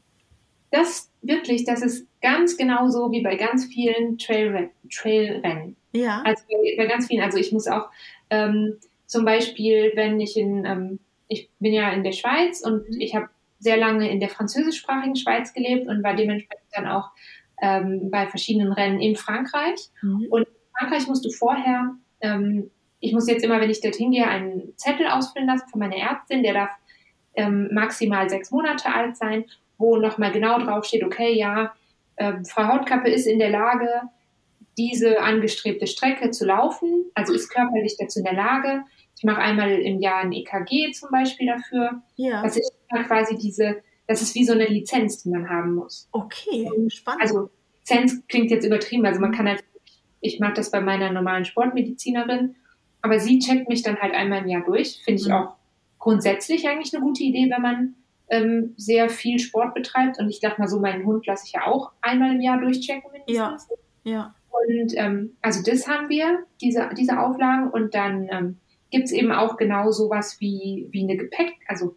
S1: Das wirklich, das ist ganz genau so wie bei ganz vielen Trailrennen. Trailrennen.
S2: Ja.
S1: Also bei, bei, ganz vielen, also ich muss auch ähm, zum Beispiel, wenn ich in, ähm, ich bin ja in der Schweiz und mhm. ich habe sehr lange in der französischsprachigen Schweiz gelebt und war dementsprechend dann auch ähm, bei verschiedenen Rennen in Frankreich. Mhm. Und in Frankreich musst du vorher, ähm, ich muss jetzt immer, wenn ich dorthin gehe, einen Zettel ausfüllen lassen von meiner Ärztin, der darf ähm, maximal sechs Monate alt sein, wo nochmal genau draufsteht, okay, ja, äh, Frau Hautkappe ist in der Lage, diese angestrebte Strecke zu laufen, also ist körperlich dazu in der Lage. Ich mache einmal im Jahr ein EKG zum Beispiel dafür. Ja. Das ist quasi diese, das ist wie so eine Lizenz, die man haben muss.
S2: Okay,
S1: spannend. Also Lizenz klingt jetzt übertrieben, also man kann halt, ich mache das bei meiner normalen Sportmedizinerin, aber sie checkt mich dann halt einmal im Jahr durch, finde ich mhm. auch grundsätzlich eigentlich eine gute Idee, wenn man ähm, sehr viel Sport betreibt. Und ich dachte mal so, meinen Hund lasse ich ja auch einmal im Jahr durchchecken
S2: mindestens. Ja. ja.
S1: Und ähm, also das haben wir, diese, diese Auflagen. Und dann ähm, gibt es eben auch genau sowas wie, wie eine Gepäck. Also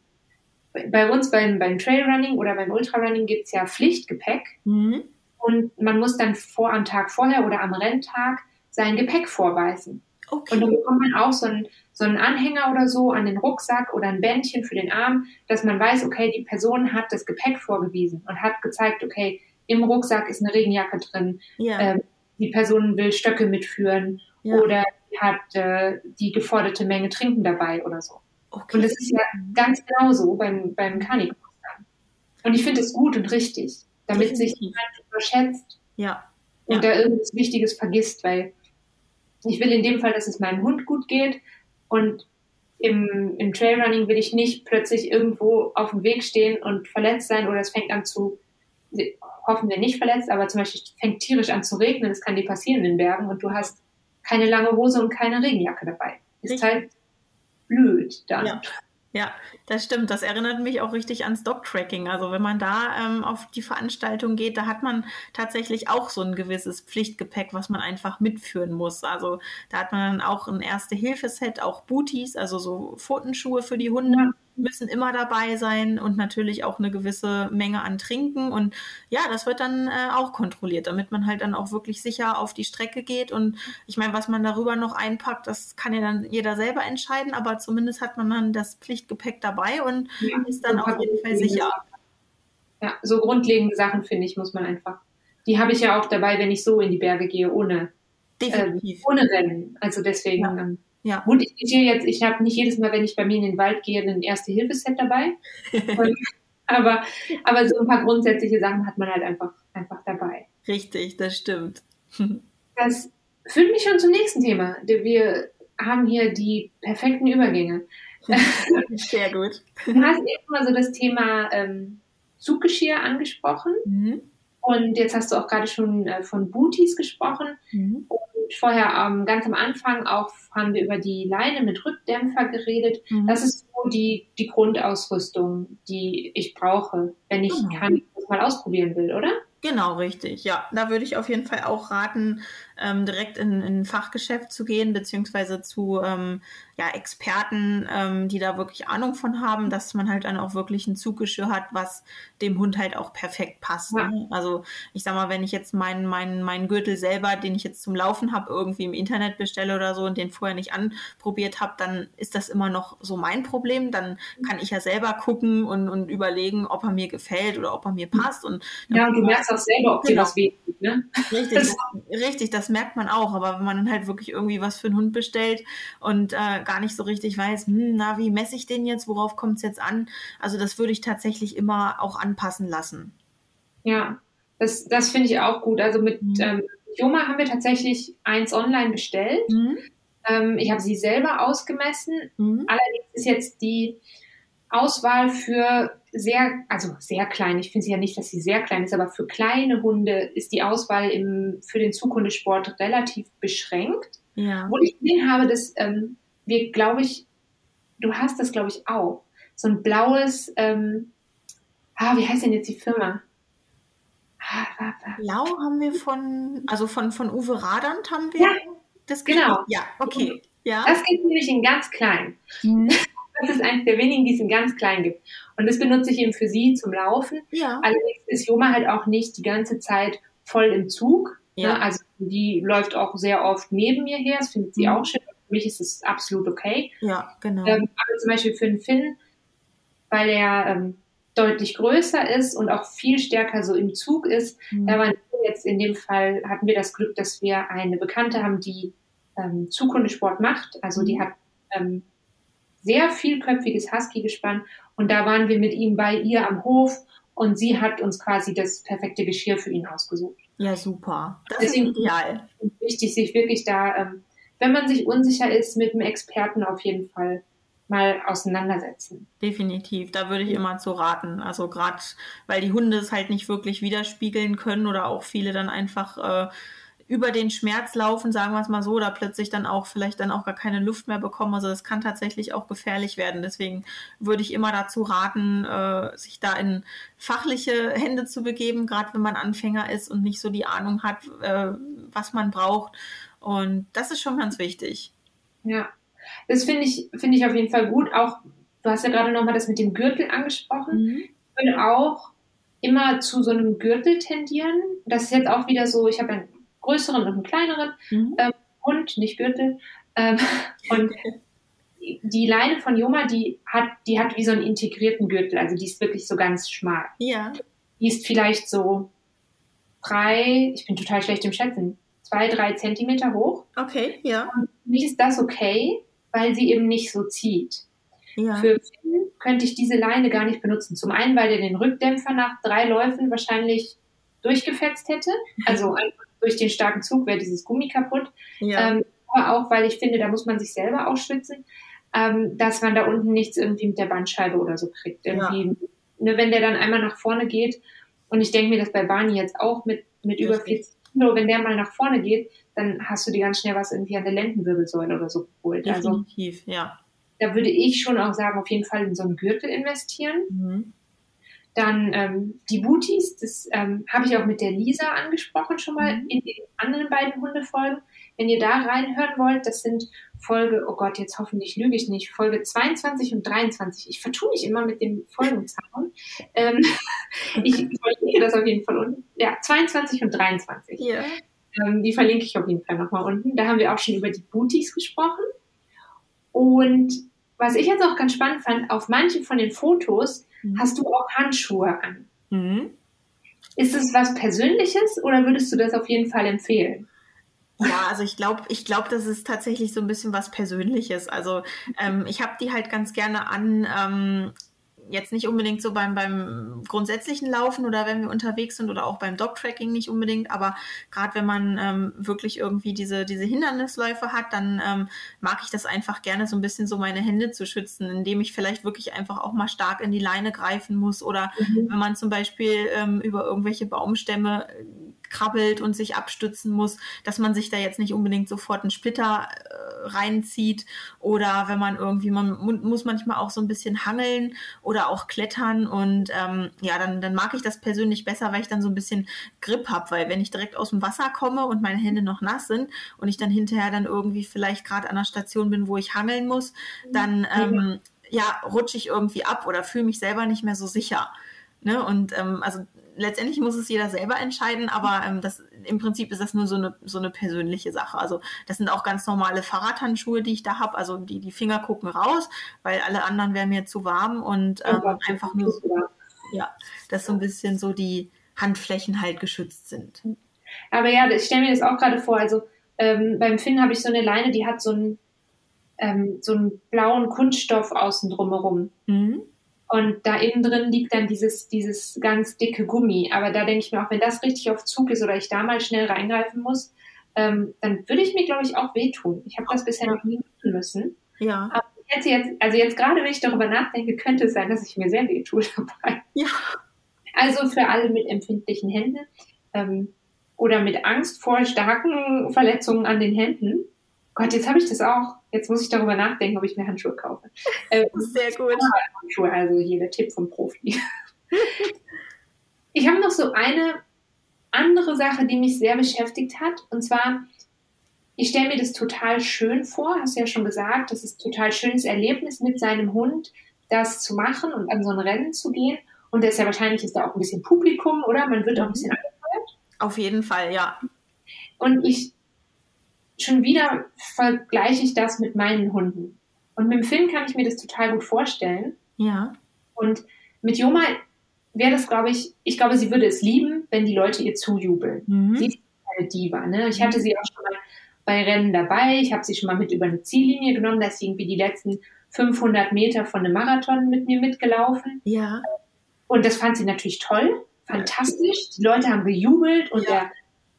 S1: bei uns beim, beim Trailrunning oder beim Ultrarunning gibt es ja Pflichtgepäck. Mhm. Und man muss dann vor am Tag vorher oder am Renntag sein Gepäck vorweisen. Okay. Und dann bekommt man auch so einen, so einen Anhänger oder so an den Rucksack oder ein Bändchen für den Arm, dass man weiß, okay, die Person hat das Gepäck vorgewiesen und hat gezeigt, okay, im Rucksack ist eine Regenjacke drin, ja. ähm, die Person will Stöcke mitführen ja. oder hat äh, die geforderte Menge Trinken dabei oder so. Okay. Und das ist ja ganz genauso beim, beim Carnicross. Und ich finde es gut und richtig, damit Definitiv. sich niemand überschätzt
S2: ja.
S1: und ja. da irgendwas Wichtiges vergisst, weil ich will in dem Fall, dass es meinem Hund gut geht und im, im Trailrunning will ich nicht plötzlich irgendwo auf dem Weg stehen und verletzt sein oder es fängt an zu, hoffen wir nicht verletzt, aber zum Beispiel fängt tierisch an zu regnen, das kann dir passieren in den Bergen und du hast keine lange Hose und keine Regenjacke dabei. Ist Richtig. halt blöd dann.
S2: Ja. Ja, das stimmt. Das erinnert mich auch richtig ans Dog-Tracking. Also wenn man da ähm, auf die Veranstaltung geht, da hat man tatsächlich auch so ein gewisses Pflichtgepäck, was man einfach mitführen muss. Also da hat man dann auch ein Erste-Hilfe-Set, auch Booties, also so Pfotenschuhe für die Hunde. Ja müssen immer dabei sein und natürlich auch eine gewisse Menge an Trinken. Und ja, das wird dann äh, auch kontrolliert, damit man halt dann auch wirklich sicher auf die Strecke geht. Und ich meine, was man darüber noch einpackt, das kann ja dann jeder selber entscheiden, aber zumindest hat man dann das Pflichtgepäck dabei und ja, ist dann auf jeden Fall sicher.
S1: Ja, so grundlegende Sachen, finde ich, muss man einfach. Die habe ich ja auch dabei, wenn ich so in die Berge gehe, ohne, äh, ohne Rennen. Also deswegen. Ja. Ja. Gut, ich gehe jetzt, ich habe nicht jedes Mal, wenn ich bei mir in den Wald gehe, ein Erste-Hilfe-Set dabei. aber, aber so ein paar grundsätzliche Sachen hat man halt einfach, einfach dabei.
S2: Richtig, das stimmt.
S1: das führt mich schon zum nächsten Thema. Wir haben hier die perfekten Übergänge.
S2: Sehr gut.
S1: Du hast eben mal so das Thema ähm, Zuggeschirr angesprochen. Mhm. Und jetzt hast du auch gerade schon äh, von Booties gesprochen. Mhm. Und vorher ähm, ganz am Anfang auch haben wir über die Leine mit Rückdämpfer geredet. Mhm. Das ist so die, die Grundausrüstung, die ich brauche, wenn ich mhm. kann, das mal ausprobieren will, oder?
S2: Genau, richtig. Ja, da würde ich auf jeden Fall auch raten, ähm, direkt in, in ein Fachgeschäft zu gehen, beziehungsweise zu ähm, ja, Experten, ähm, die da wirklich Ahnung von haben, dass man halt dann auch wirklich ein Zuggeschirr hat, was dem Hund halt auch perfekt passt. Ja. Ne? Also ich sag mal, wenn ich jetzt meinen mein, mein Gürtel selber, den ich jetzt zum Laufen habe, irgendwie im Internet bestelle oder so und den vorher nicht anprobiert habe, dann ist das immer noch so mein Problem. Dann kann ich ja selber gucken und, und überlegen, ob er mir gefällt oder ob er mir passt. Und
S1: ja, und du merkst auch selber, ob genau. dir was wehtut. Ne?
S2: Richtig, das, richtig, das merkt man auch. Aber wenn man dann halt wirklich irgendwie was für einen Hund bestellt und äh, gar nicht so richtig weiß, hm, na, wie messe ich den jetzt, worauf kommt es jetzt an? Also das würde ich tatsächlich immer auch anpassen lassen.
S1: Ja, das, das finde ich auch gut. Also mit mhm. ähm, Joma haben wir tatsächlich eins online bestellt. Mhm. Ähm, ich habe sie selber ausgemessen. Mhm. Allerdings ist jetzt die Auswahl für sehr, also sehr klein, ich finde sie ja nicht, dass sie sehr klein ist, aber für kleine Hunde ist die Auswahl im, für den Zughundesport relativ beschränkt. Ja. Wo ich gesehen habe, dass ähm, wir, glaube ich, du hast das, glaube ich, auch. So ein blaues, ähm, ah, wie heißt denn jetzt die Firma?
S2: Ah, Blau haben wir von, also von, von Uwe Radant haben wir.
S1: Ja, das genau.
S2: Ja, okay. Ja.
S1: Das gibt nämlich in ganz klein. Mhm. Das ist eines der wenigen, die es in ganz klein gibt. Und das benutze ich eben für sie zum Laufen. Ja. Allerdings ist Joma halt auch nicht die ganze Zeit voll im Zug. Ja. Ne? Also die läuft auch sehr oft neben mir her. Das findet sie mhm. auch schön. Für mich ist es absolut okay.
S2: Ja, genau.
S1: Ähm, aber zum Beispiel für den Finn, weil er ähm, deutlich größer ist und auch viel stärker so im Zug ist, mhm. da waren jetzt in dem Fall hatten wir das Glück, dass wir eine Bekannte haben, die ähm, Zukunftssport macht. Also die mhm. hat ähm, sehr vielköpfiges Husky-Gespann und da waren wir mit ihm bei ihr am Hof und sie hat uns quasi das perfekte Geschirr für ihn ausgesucht.
S2: Ja, super. Das Deswegen ist ideal.
S1: Wichtig, sich wirklich da, ähm, wenn man sich unsicher ist, mit einem Experten auf jeden Fall mal auseinandersetzen.
S2: Definitiv, da würde ich immer zu raten. Also gerade, weil die Hunde es halt nicht wirklich widerspiegeln können oder auch viele dann einfach äh, über den Schmerz laufen, sagen wir es mal so, oder plötzlich dann auch vielleicht dann auch gar keine Luft mehr bekommen. Also das kann tatsächlich auch gefährlich werden. Deswegen würde ich immer dazu raten, äh, sich da in fachliche Hände zu begeben, gerade wenn man Anfänger ist und nicht so die Ahnung hat, äh, was man braucht. Und das ist schon ganz wichtig.
S1: Ja, das finde ich, finde ich auf jeden Fall gut. Auch, du hast ja gerade nochmal das mit dem Gürtel angesprochen. Mhm. Ich würde auch immer zu so einem Gürtel tendieren. Das ist jetzt auch wieder so, ich habe einen größeren und einen kleineren mhm. ähm, Hund, nicht Gürtel. Ähm, und die Leine von Joma, die hat, die hat wie so einen integrierten Gürtel, also die ist wirklich so ganz schmal.
S2: Ja.
S1: Die ist vielleicht so drei, ich bin total schlecht im Schätzen, zwei, drei Zentimeter hoch.
S2: Okay, ja.
S1: Und für mich ist das okay, weil sie eben nicht so zieht. Ja. Für Finn könnte ich diese Leine gar nicht benutzen. Zum einen, weil der den Rückdämpfer nach drei Läufen wahrscheinlich durchgefetzt hätte. Also einfach durch den starken Zug wäre dieses Gummi kaputt. Ja. Ähm, aber auch, weil ich finde, da muss man sich selber auch schützen, ähm, dass man da unten nichts irgendwie mit der Bandscheibe oder so kriegt. Irgendwie, ja. ne, wenn der dann einmal nach vorne geht, und ich denke mir das bei Barney jetzt auch mit, mit über 40 Kilo, wenn der mal nach vorne geht, dann hast du dir ganz schnell was irgendwie an der Lendenwirbelsäule oder so geholt.
S2: Also Definitiv, also, ja.
S1: Da würde ich schon auch sagen, auf jeden Fall in so einen Gürtel investieren. Mhm. Dann ähm, die Booties, das ähm, habe ich auch mit der Lisa angesprochen schon mal mhm. in den anderen beiden Hundefolgen. Wenn ihr da reinhören wollt, das sind Folge, oh Gott, jetzt hoffentlich lüge ich nicht, Folge 22 und 23. Ich vertue mich immer mit den Folgenzahlen. ähm, ich verlinke das auf jeden Fall unten. Ja, 22 und 23.
S2: Ja.
S1: Ähm, die verlinke ich auf jeden Fall nochmal unten. Da haben wir auch schon über die Booties gesprochen. Und was ich jetzt auch ganz spannend fand, auf manchen von den Fotos mhm. hast du auch Handschuhe an. Mhm. Ist es was Persönliches oder würdest du das auf jeden Fall empfehlen?
S2: Ja, also ich glaube, ich glaube, das ist tatsächlich so ein bisschen was Persönliches. Also ähm, ich habe die halt ganz gerne an, ähm, jetzt nicht unbedingt so beim, beim grundsätzlichen Laufen oder wenn wir unterwegs sind oder auch beim Dog-Tracking nicht unbedingt, aber gerade wenn man ähm, wirklich irgendwie diese, diese Hindernisläufe hat, dann ähm, mag ich das einfach gerne so ein bisschen so meine Hände zu schützen, indem ich vielleicht wirklich einfach auch mal stark in die Leine greifen muss oder mhm. wenn man zum Beispiel ähm, über irgendwelche Baumstämme krabbelt und sich abstützen muss, dass man sich da jetzt nicht unbedingt sofort einen Splitter äh, reinzieht oder wenn man irgendwie, man muss manchmal auch so ein bisschen hangeln oder auch klettern und ähm, ja, dann, dann mag ich das persönlich besser, weil ich dann so ein bisschen Grip habe, weil wenn ich direkt aus dem Wasser komme und meine Hände noch nass sind und ich dann hinterher dann irgendwie vielleicht gerade an der Station bin, wo ich hangeln muss, dann ähm, ja, rutsche ich irgendwie ab oder fühle mich selber nicht mehr so sicher. Ne? Und ähm, also letztendlich muss es jeder selber entscheiden, aber ähm, das, im Prinzip ist das nur so eine, so eine persönliche Sache. Also das sind auch ganz normale Fahrradhandschuhe, die ich da habe. Also die, die Finger gucken raus, weil alle anderen wären mir zu warm und ähm, oh einfach nur so, ja, dass so ein bisschen so die Handflächen halt geschützt sind.
S1: Aber ja, ich stelle mir das auch gerade vor. Also ähm, beim Finn habe ich so eine Leine, die hat so einen, ähm, so einen blauen Kunststoff außen drumherum. Mhm. Und da innen drin liegt dann dieses, dieses ganz dicke Gummi. Aber da denke ich mir auch, wenn das richtig auf Zug ist oder ich da mal schnell reingreifen muss, ähm, dann würde ich mir, glaube ich, auch wehtun. Ich habe das bisher noch nie tun müssen. Ja. Aber jetzt, jetzt, also jetzt gerade, wenn ich darüber nachdenke, könnte es sein, dass ich mir sehr wehtue dabei. Ja. Also für alle mit empfindlichen Händen ähm, oder mit Angst vor starken Verletzungen an den Händen. Gott, jetzt habe ich das auch. Jetzt muss ich darüber nachdenken, ob ich mir Handschuhe kaufe. Ähm, Sehr gut. Handschuhe, also hier der Tipp vom Profi. ich habe noch so eine andere Sache, die mich sehr beschäftigt hat. Und zwar, ich stelle mir das total schön vor, hast du ja schon gesagt, das ist ein total schönes Erlebnis mit seinem Hund, das zu machen und an so ein Rennen zu gehen. Und da ist ja wahrscheinlich ist da auch ein bisschen Publikum, oder? Man wird auch ein bisschen mhm.
S2: angefeuert. Auf jeden Fall, ja.
S1: Und ich schon wieder vergleiche ich das mit meinen Hunden. Und mit dem Film kann ich mir das total gut vorstellen. Ja. Und mit Joma wäre das, glaube ich, ich glaube, sie würde es lieben, wenn die Leute ihr zujubeln. Mhm. Sie ist eine Diva. Ne? Ich hatte sie auch schon mal bei Rennen dabei. Ich habe sie schon mal mit über eine Ziellinie genommen. Da ist sie irgendwie die letzten 500 Meter von einem Marathon mit mir mitgelaufen. Ja. Und das fand sie natürlich toll, fantastisch. Die Leute haben gejubelt und ja. der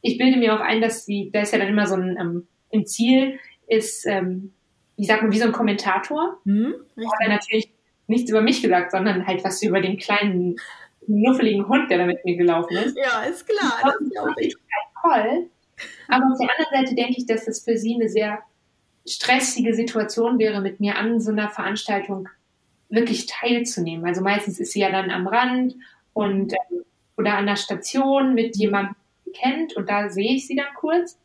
S1: ich bilde mir auch ein, dass sie, da ist ja dann immer so ein, ähm, im Ziel ist, ähm, wie sagt man, wie so ein Kommentator. Mhm, hat er natürlich nichts über mich gesagt, sondern halt was über den kleinen, nuffeligen Hund, der da mit mir gelaufen ist. Ja, ist klar. Das, das fand ich toll. Aber auf der anderen Seite denke ich, dass das für sie eine sehr stressige Situation wäre, mit mir an so einer Veranstaltung wirklich teilzunehmen. Also meistens ist sie ja dann am Rand und ähm, oder an der Station mit jemandem, kennt und da sehe ich sie dann kurz.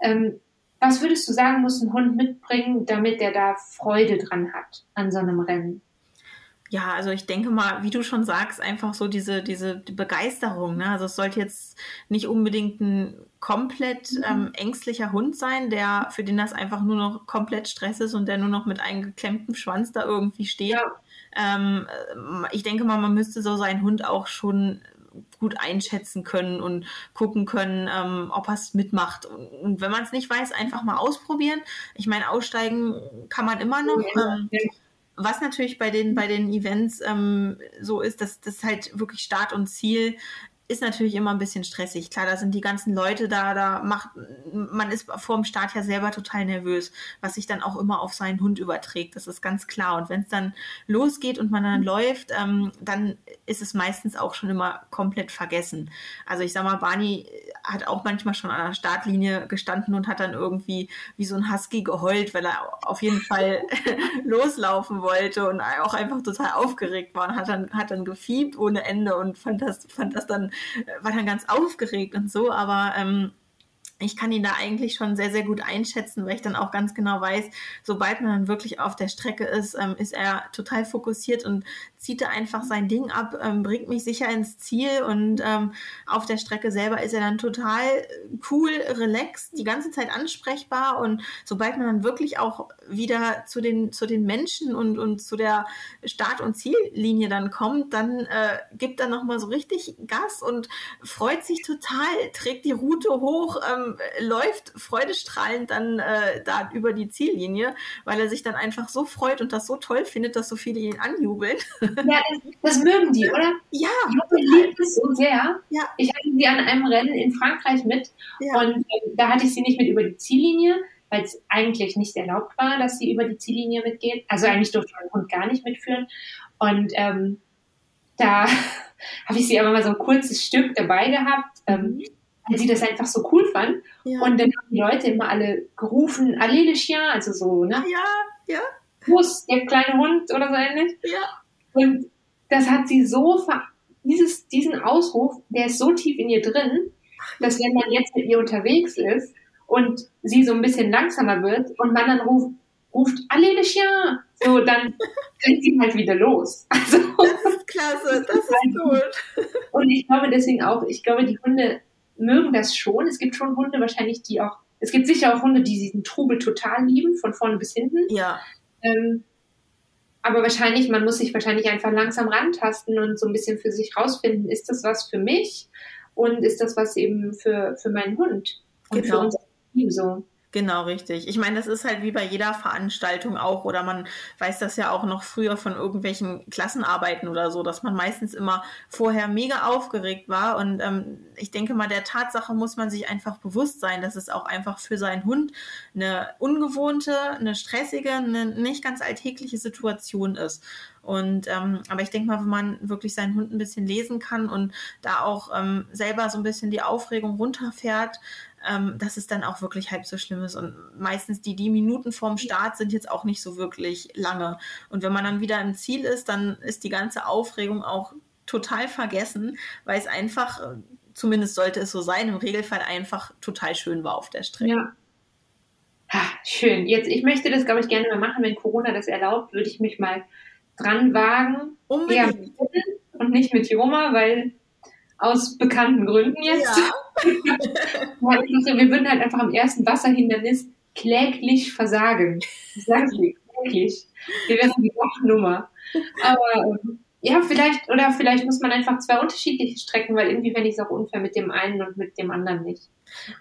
S1: Ähm, was würdest du sagen, muss ein Hund mitbringen, damit er da Freude dran hat an so einem Rennen?
S2: Ja, also ich denke mal, wie du schon sagst, einfach so diese, diese die Begeisterung. Ne? Also es sollte jetzt nicht unbedingt ein komplett mhm. ähm, ängstlicher Hund sein, der für den das einfach nur noch komplett Stress ist und der nur noch mit eingeklemmtem Schwanz da irgendwie steht. Ja. Ähm, ich denke mal, man müsste so seinen Hund auch schon gut einschätzen können und gucken können, ähm, ob er es mitmacht. Und, wenn man es nicht weiß, einfach mal ausprobieren. Ich meine, aussteigen kann man immer noch. Ähm, was natürlich bei den, bei den Events ähm, so ist, dass das halt wirklich Start und Ziel ist natürlich immer ein bisschen stressig. Klar, da sind die ganzen Leute da, da macht, man ist vor dem Start ja selber total nervös, was sich dann auch immer auf seinen Hund überträgt. Das ist ganz klar. Und wenn es dann losgeht und man dann mhm. läuft, ähm, dann ist es meistens auch schon immer komplett vergessen. Also ich sag mal, Barney hat auch manchmal schon an der Startlinie gestanden und hat dann irgendwie wie so ein Husky geheult, weil er auf jeden Fall loslaufen wollte und auch einfach total aufgeregt war und hat dann, hat dann gefiebt ohne Ende und fand das, fand das dann war dann ganz aufgeregt und so, aber ähm, ich kann ihn da eigentlich schon sehr, sehr gut einschätzen, weil ich dann auch ganz genau weiß, sobald man dann wirklich auf der Strecke ist, ähm, ist er total fokussiert und zieht er einfach sein Ding ab, ähm, bringt mich sicher ins Ziel und ähm, auf der Strecke selber ist er dann total cool, relaxed, die ganze Zeit ansprechbar und sobald man dann wirklich auch wieder zu den, zu den Menschen und, und zu der Start- und Ziellinie dann kommt, dann äh, gibt er nochmal so richtig Gas und freut sich total, trägt die Route hoch, ähm, läuft freudestrahlend dann äh, da über die Ziellinie, weil er sich dann einfach so freut und das so toll findet, dass so viele ihn anjubeln.
S1: Ja, das, das mögen die, oder?
S2: Ja.
S1: Die liebt es so sehr.
S2: Ja.
S1: Ich hatte sie an einem Rennen in Frankreich mit
S2: Ja.
S1: und äh, da hatte ich sie nicht mit über die Ziellinie, weil es eigentlich nicht erlaubt war, dass sie über die Ziellinie mitgeht. Also eigentlich durfte mein Hund gar nicht mitführen. Und ähm, da habe ich sie aber mal so ein kurzes Stück dabei gehabt, ähm, weil sie das einfach so cool fand.
S2: Ja.
S1: Und dann haben die Leute immer alle gerufen, Allez le chien, also so, ne?
S2: ja, ja,
S1: Bus, der kleine Hund oder so ähnlich.
S2: ja.
S1: Und das hat sie so ver dieses, diesen Ausruf, der ist so tief in ihr drin, dass wenn man jetzt mit ihr unterwegs ist und sie so ein bisschen langsamer wird und man dann ruft, ruft Allez le chien, so dann rennt sie halt wieder los. Also,
S2: Das ist klasse, das ist gut.
S1: und ich glaube deswegen auch, ich glaube, die Hunde mögen das schon. Es gibt schon Hunde wahrscheinlich, die auch, es gibt sicher auch Hunde, die diesen Trubel total lieben, von vorne bis hinten.
S2: Ja,
S1: Ähm, aber wahrscheinlich, man muss sich wahrscheinlich einfach langsam rantasten und so ein bisschen für sich rausfinden, ist das was für mich und ist das was eben für, für meinen Hund und
S2: Genau.
S1: für unser Team so.
S2: Genau, richtig. Ich meine, das ist halt wie bei jeder Veranstaltung auch, oder man weiß das ja auch noch früher von irgendwelchen Klassenarbeiten oder so, dass man meistens immer vorher mega aufgeregt war. Und ähm, ich denke mal, der Tatsache muss man sich einfach bewusst sein, dass es auch einfach für seinen Hund eine ungewohnte, eine stressige, eine nicht ganz alltägliche Situation ist. Und ähm, aber ich denke mal, wenn man wirklich seinen Hund ein bisschen lesen kann und da auch ähm, selber so ein bisschen die Aufregung runterfährt, ähm, dass es dann auch wirklich halb so schlimm ist. Und meistens die, die Minuten vorm Start sind jetzt auch nicht so wirklich lange. Und wenn man dann wieder im Ziel ist, dann ist die ganze Aufregung auch total vergessen, weil es einfach, äh, zumindest sollte es so sein, im Regelfall einfach total schön war auf der Strecke.
S1: Ja. Ha, schön. Jetzt, ich möchte das, glaube ich, gerne mal machen, wenn Corona das erlaubt, würde ich mich mal dran wagen.
S2: Unbedingt.
S1: und nicht mit Joma, weil aus bekannten Gründen jetzt.
S2: Ja,
S1: wir würden halt einfach am ersten Wasserhindernis kläglich versagen. Ich sage dir, kläglich. Wir wären die Lachnummer. Aber ähm, ja, vielleicht, oder vielleicht muss man einfach zwei unterschiedliche Strecken, weil irgendwie fände ich es auch unfair mit dem einen und mit dem anderen nicht.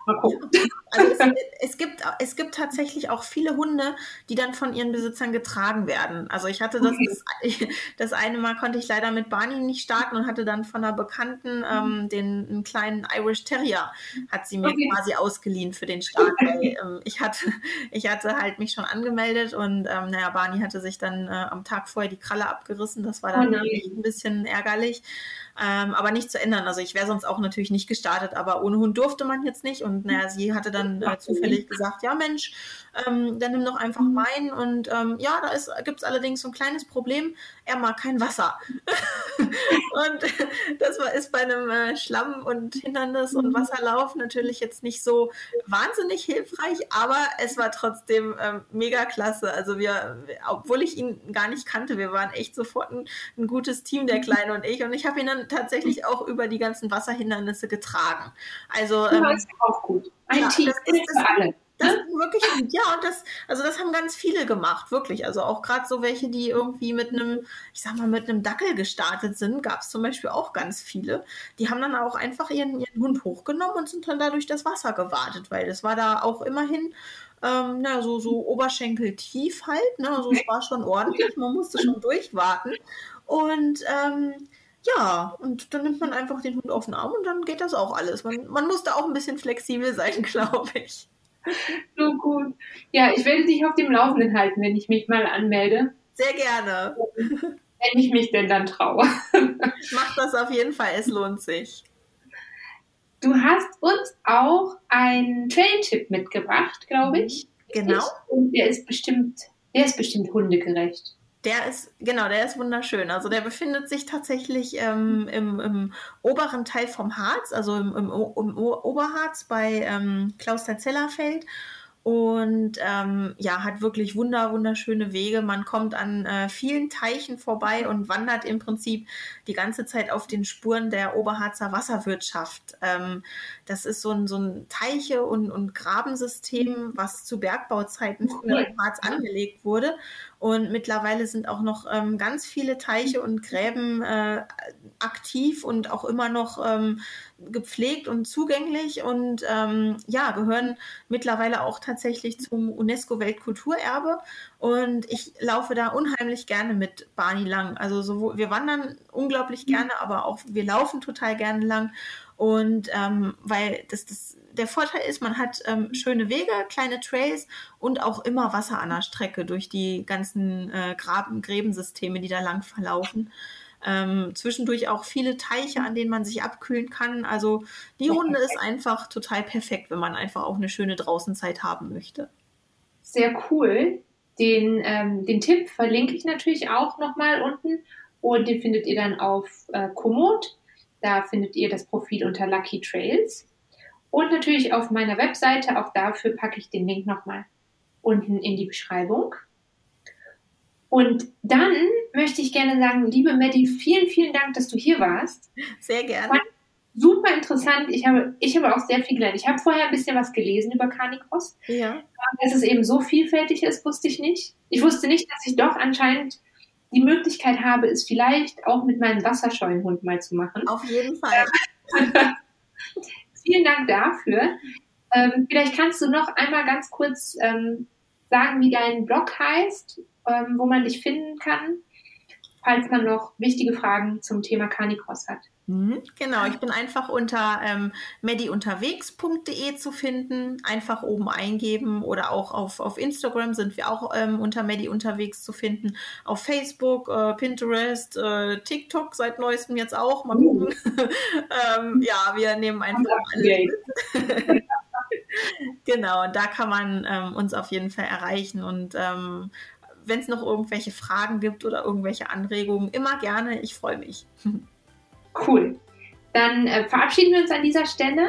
S2: Also es, es, gibt, es gibt tatsächlich auch viele Hunde, die dann von ihren Besitzern getragen werden. Also ich hatte das, das, das eine Mal konnte ich leider mit Barney nicht starten und hatte dann von einer Bekannten ähm, den einen kleinen Irish Terrier hat sie mir
S1: Okay.
S2: quasi ausgeliehen für den Start. Weil, ähm, ich hatte ich hatte halt mich schon angemeldet und ähm, naja Barney hatte sich dann äh, am Tag vorher die Kralle abgerissen. Das war dann
S1: Oh nein.
S2: echt ein bisschen ärgerlich. Ähm, aber nicht zu ändern. Also ich wäre sonst auch natürlich nicht gestartet, aber ohne Hund durfte man jetzt nicht. Und naja, sie hatte dann äh, zufällig gesagt, ja Mensch, ähm, dann nimm doch einfach meinen. Und ähm, ja, da gibt es allerdings so ein kleines Problem. Er mag kein Wasser. und das war, ist bei einem äh, Schlamm- und Hindernis- und Wasserlauf natürlich jetzt nicht so wahnsinnig hilfreich, aber es war trotzdem ähm, mega klasse. Also wir, obwohl ich ihn gar nicht kannte, wir waren echt sofort ein, ein gutes Team, der Kleine und ich. Und ich habe ihn dann tatsächlich auch über die ganzen Wasserhindernisse getragen. Also ähm,
S1: Ja, ist auch gut. Ein
S2: ja,
S1: Team
S2: das
S1: ist
S2: ist-
S1: für alle.
S2: Das ist wirklich gut. Ja, und das, also das haben ganz viele gemacht, wirklich. Also auch gerade so welche, die irgendwie mit einem, ich sag mal, mit einem Dackel gestartet sind, gab es zum Beispiel auch ganz viele. Die haben dann auch einfach ihren, ihren Hund hochgenommen und sind dann da durch das Wasser gewartet, weil das war da auch immerhin ähm, na, so, so oberschenkeltief halt. Ne? Also es war schon ordentlich, man musste schon durchwarten. Und ähm, ja, und dann nimmt man einfach den Hund auf den Arm und dann geht das auch alles. Man, man musste auch ein bisschen flexibel sein, glaube ich.
S1: So gut. Ja, ich werde dich auf dem Laufenden halten, wenn ich mich mal anmelde.
S2: Sehr gerne.
S1: Wenn ich mich denn dann traue.
S2: Macht das auf jeden Fall, es lohnt sich.
S1: Du hast uns auch einen Trail-Tipp mitgebracht, glaube ich.
S2: Genau.
S1: Und der ist bestimmt, der ist bestimmt hundegerecht.
S2: Der ist, genau, der ist wunderschön. Also der befindet sich tatsächlich ähm, im, im oberen Teil vom Harz, also im, im, im Oberharz bei ähm, Klauster-Zellerfeld. Und ähm, ja, hat wirklich wunder, wunderschöne Wege. Man kommt an äh, vielen Teichen vorbei und wandert im Prinzip die ganze Zeit auf den Spuren der Oberharzer Wasserwirtschaft. Ähm, das ist so ein, so ein Teiche- und, und Grabensystem, was zu Bergbauzeiten früher im Harz angelegt wurde. Und mittlerweile sind auch noch ähm, ganz viele Teiche und Gräben äh, aktiv und auch immer noch ähm, gepflegt und zugänglich und ähm, ja, gehören mittlerweile auch tatsächlich zum UNESCO-Weltkulturerbe. Und ich laufe da unheimlich gerne mit Barney lang. Also sowohl, wir wandern unglaublich mhm. gerne, aber auch wir laufen total gerne lang. Und ähm, weil das, das der Vorteil ist, man hat ähm, schöne Wege, kleine Trails und auch immer Wasser an der Strecke durch die ganzen äh, Graben, Gräbensysteme, die da lang verlaufen. Ähm, zwischendurch auch viele Teiche, an denen man sich abkühlen kann. Also die Runde ist einfach total perfekt, wenn man einfach auch eine schöne Draußenzeit haben möchte.
S1: Sehr cool. Den, ähm, den Tipp verlinke ich natürlich auch nochmal unten und den findet ihr dann auf äh, Komoot. Da findet ihr das Profil unter Lucky Trails. Und natürlich auf meiner Webseite, auch dafür packe ich den Link nochmal unten in die Beschreibung. Und dann möchte ich gerne sagen, liebe Maddie, vielen, vielen Dank, dass du hier warst.
S2: Sehr gerne.
S1: super interessant. Ich habe, ich habe auch sehr viel gelernt. Ich habe vorher ein bisschen was gelesen über Carnicross. Ja. Dass es eben so vielfältig ist, wusste ich nicht. Ich wusste nicht, dass ich doch anscheinend die Möglichkeit habe, es vielleicht auch mit meinem wasserscheuen Hund mal zu machen.
S2: Auf jeden Fall.
S1: Vielen Dank dafür. Ähm, vielleicht kannst du noch einmal ganz kurz ähm, sagen, wie dein Blog heißt, ähm, wo man dich finden kann, falls man noch wichtige Fragen zum Thema Canicross hat.
S2: Mhm, genau, ich bin einfach unter ähm, mediunterwegs.de zu finden. Einfach oben eingeben oder auch auf, auf Instagram sind wir auch ähm, unter Medi unterwegs zu finden. Auf Facebook, äh, Pinterest, äh, TikTok seit neuestem jetzt auch. Mal gucken. Uh. ähm, ja, wir nehmen einfach alles. genau, da kann man ähm, uns auf jeden Fall erreichen und ähm, wenn es noch irgendwelche Fragen gibt oder irgendwelche Anregungen, immer gerne. Ich freue mich.
S1: Cool. Dann äh, verabschieden wir uns an dieser Stelle.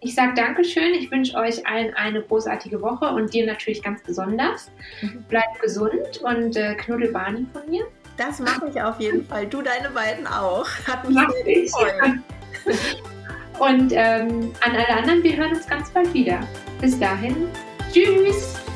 S1: Ich sage Dankeschön. Ich wünsche euch allen eine großartige Woche und dir natürlich ganz besonders. Mhm. Bleibt gesund und äh, knuddel Barney von mir.
S2: Das mache ich auf jeden Fall. Du deine beiden auch. Hat mich Mach sehr ich. gefreut.
S1: und ähm, an alle anderen, wir hören uns ganz bald wieder. Bis dahin. Tschüss.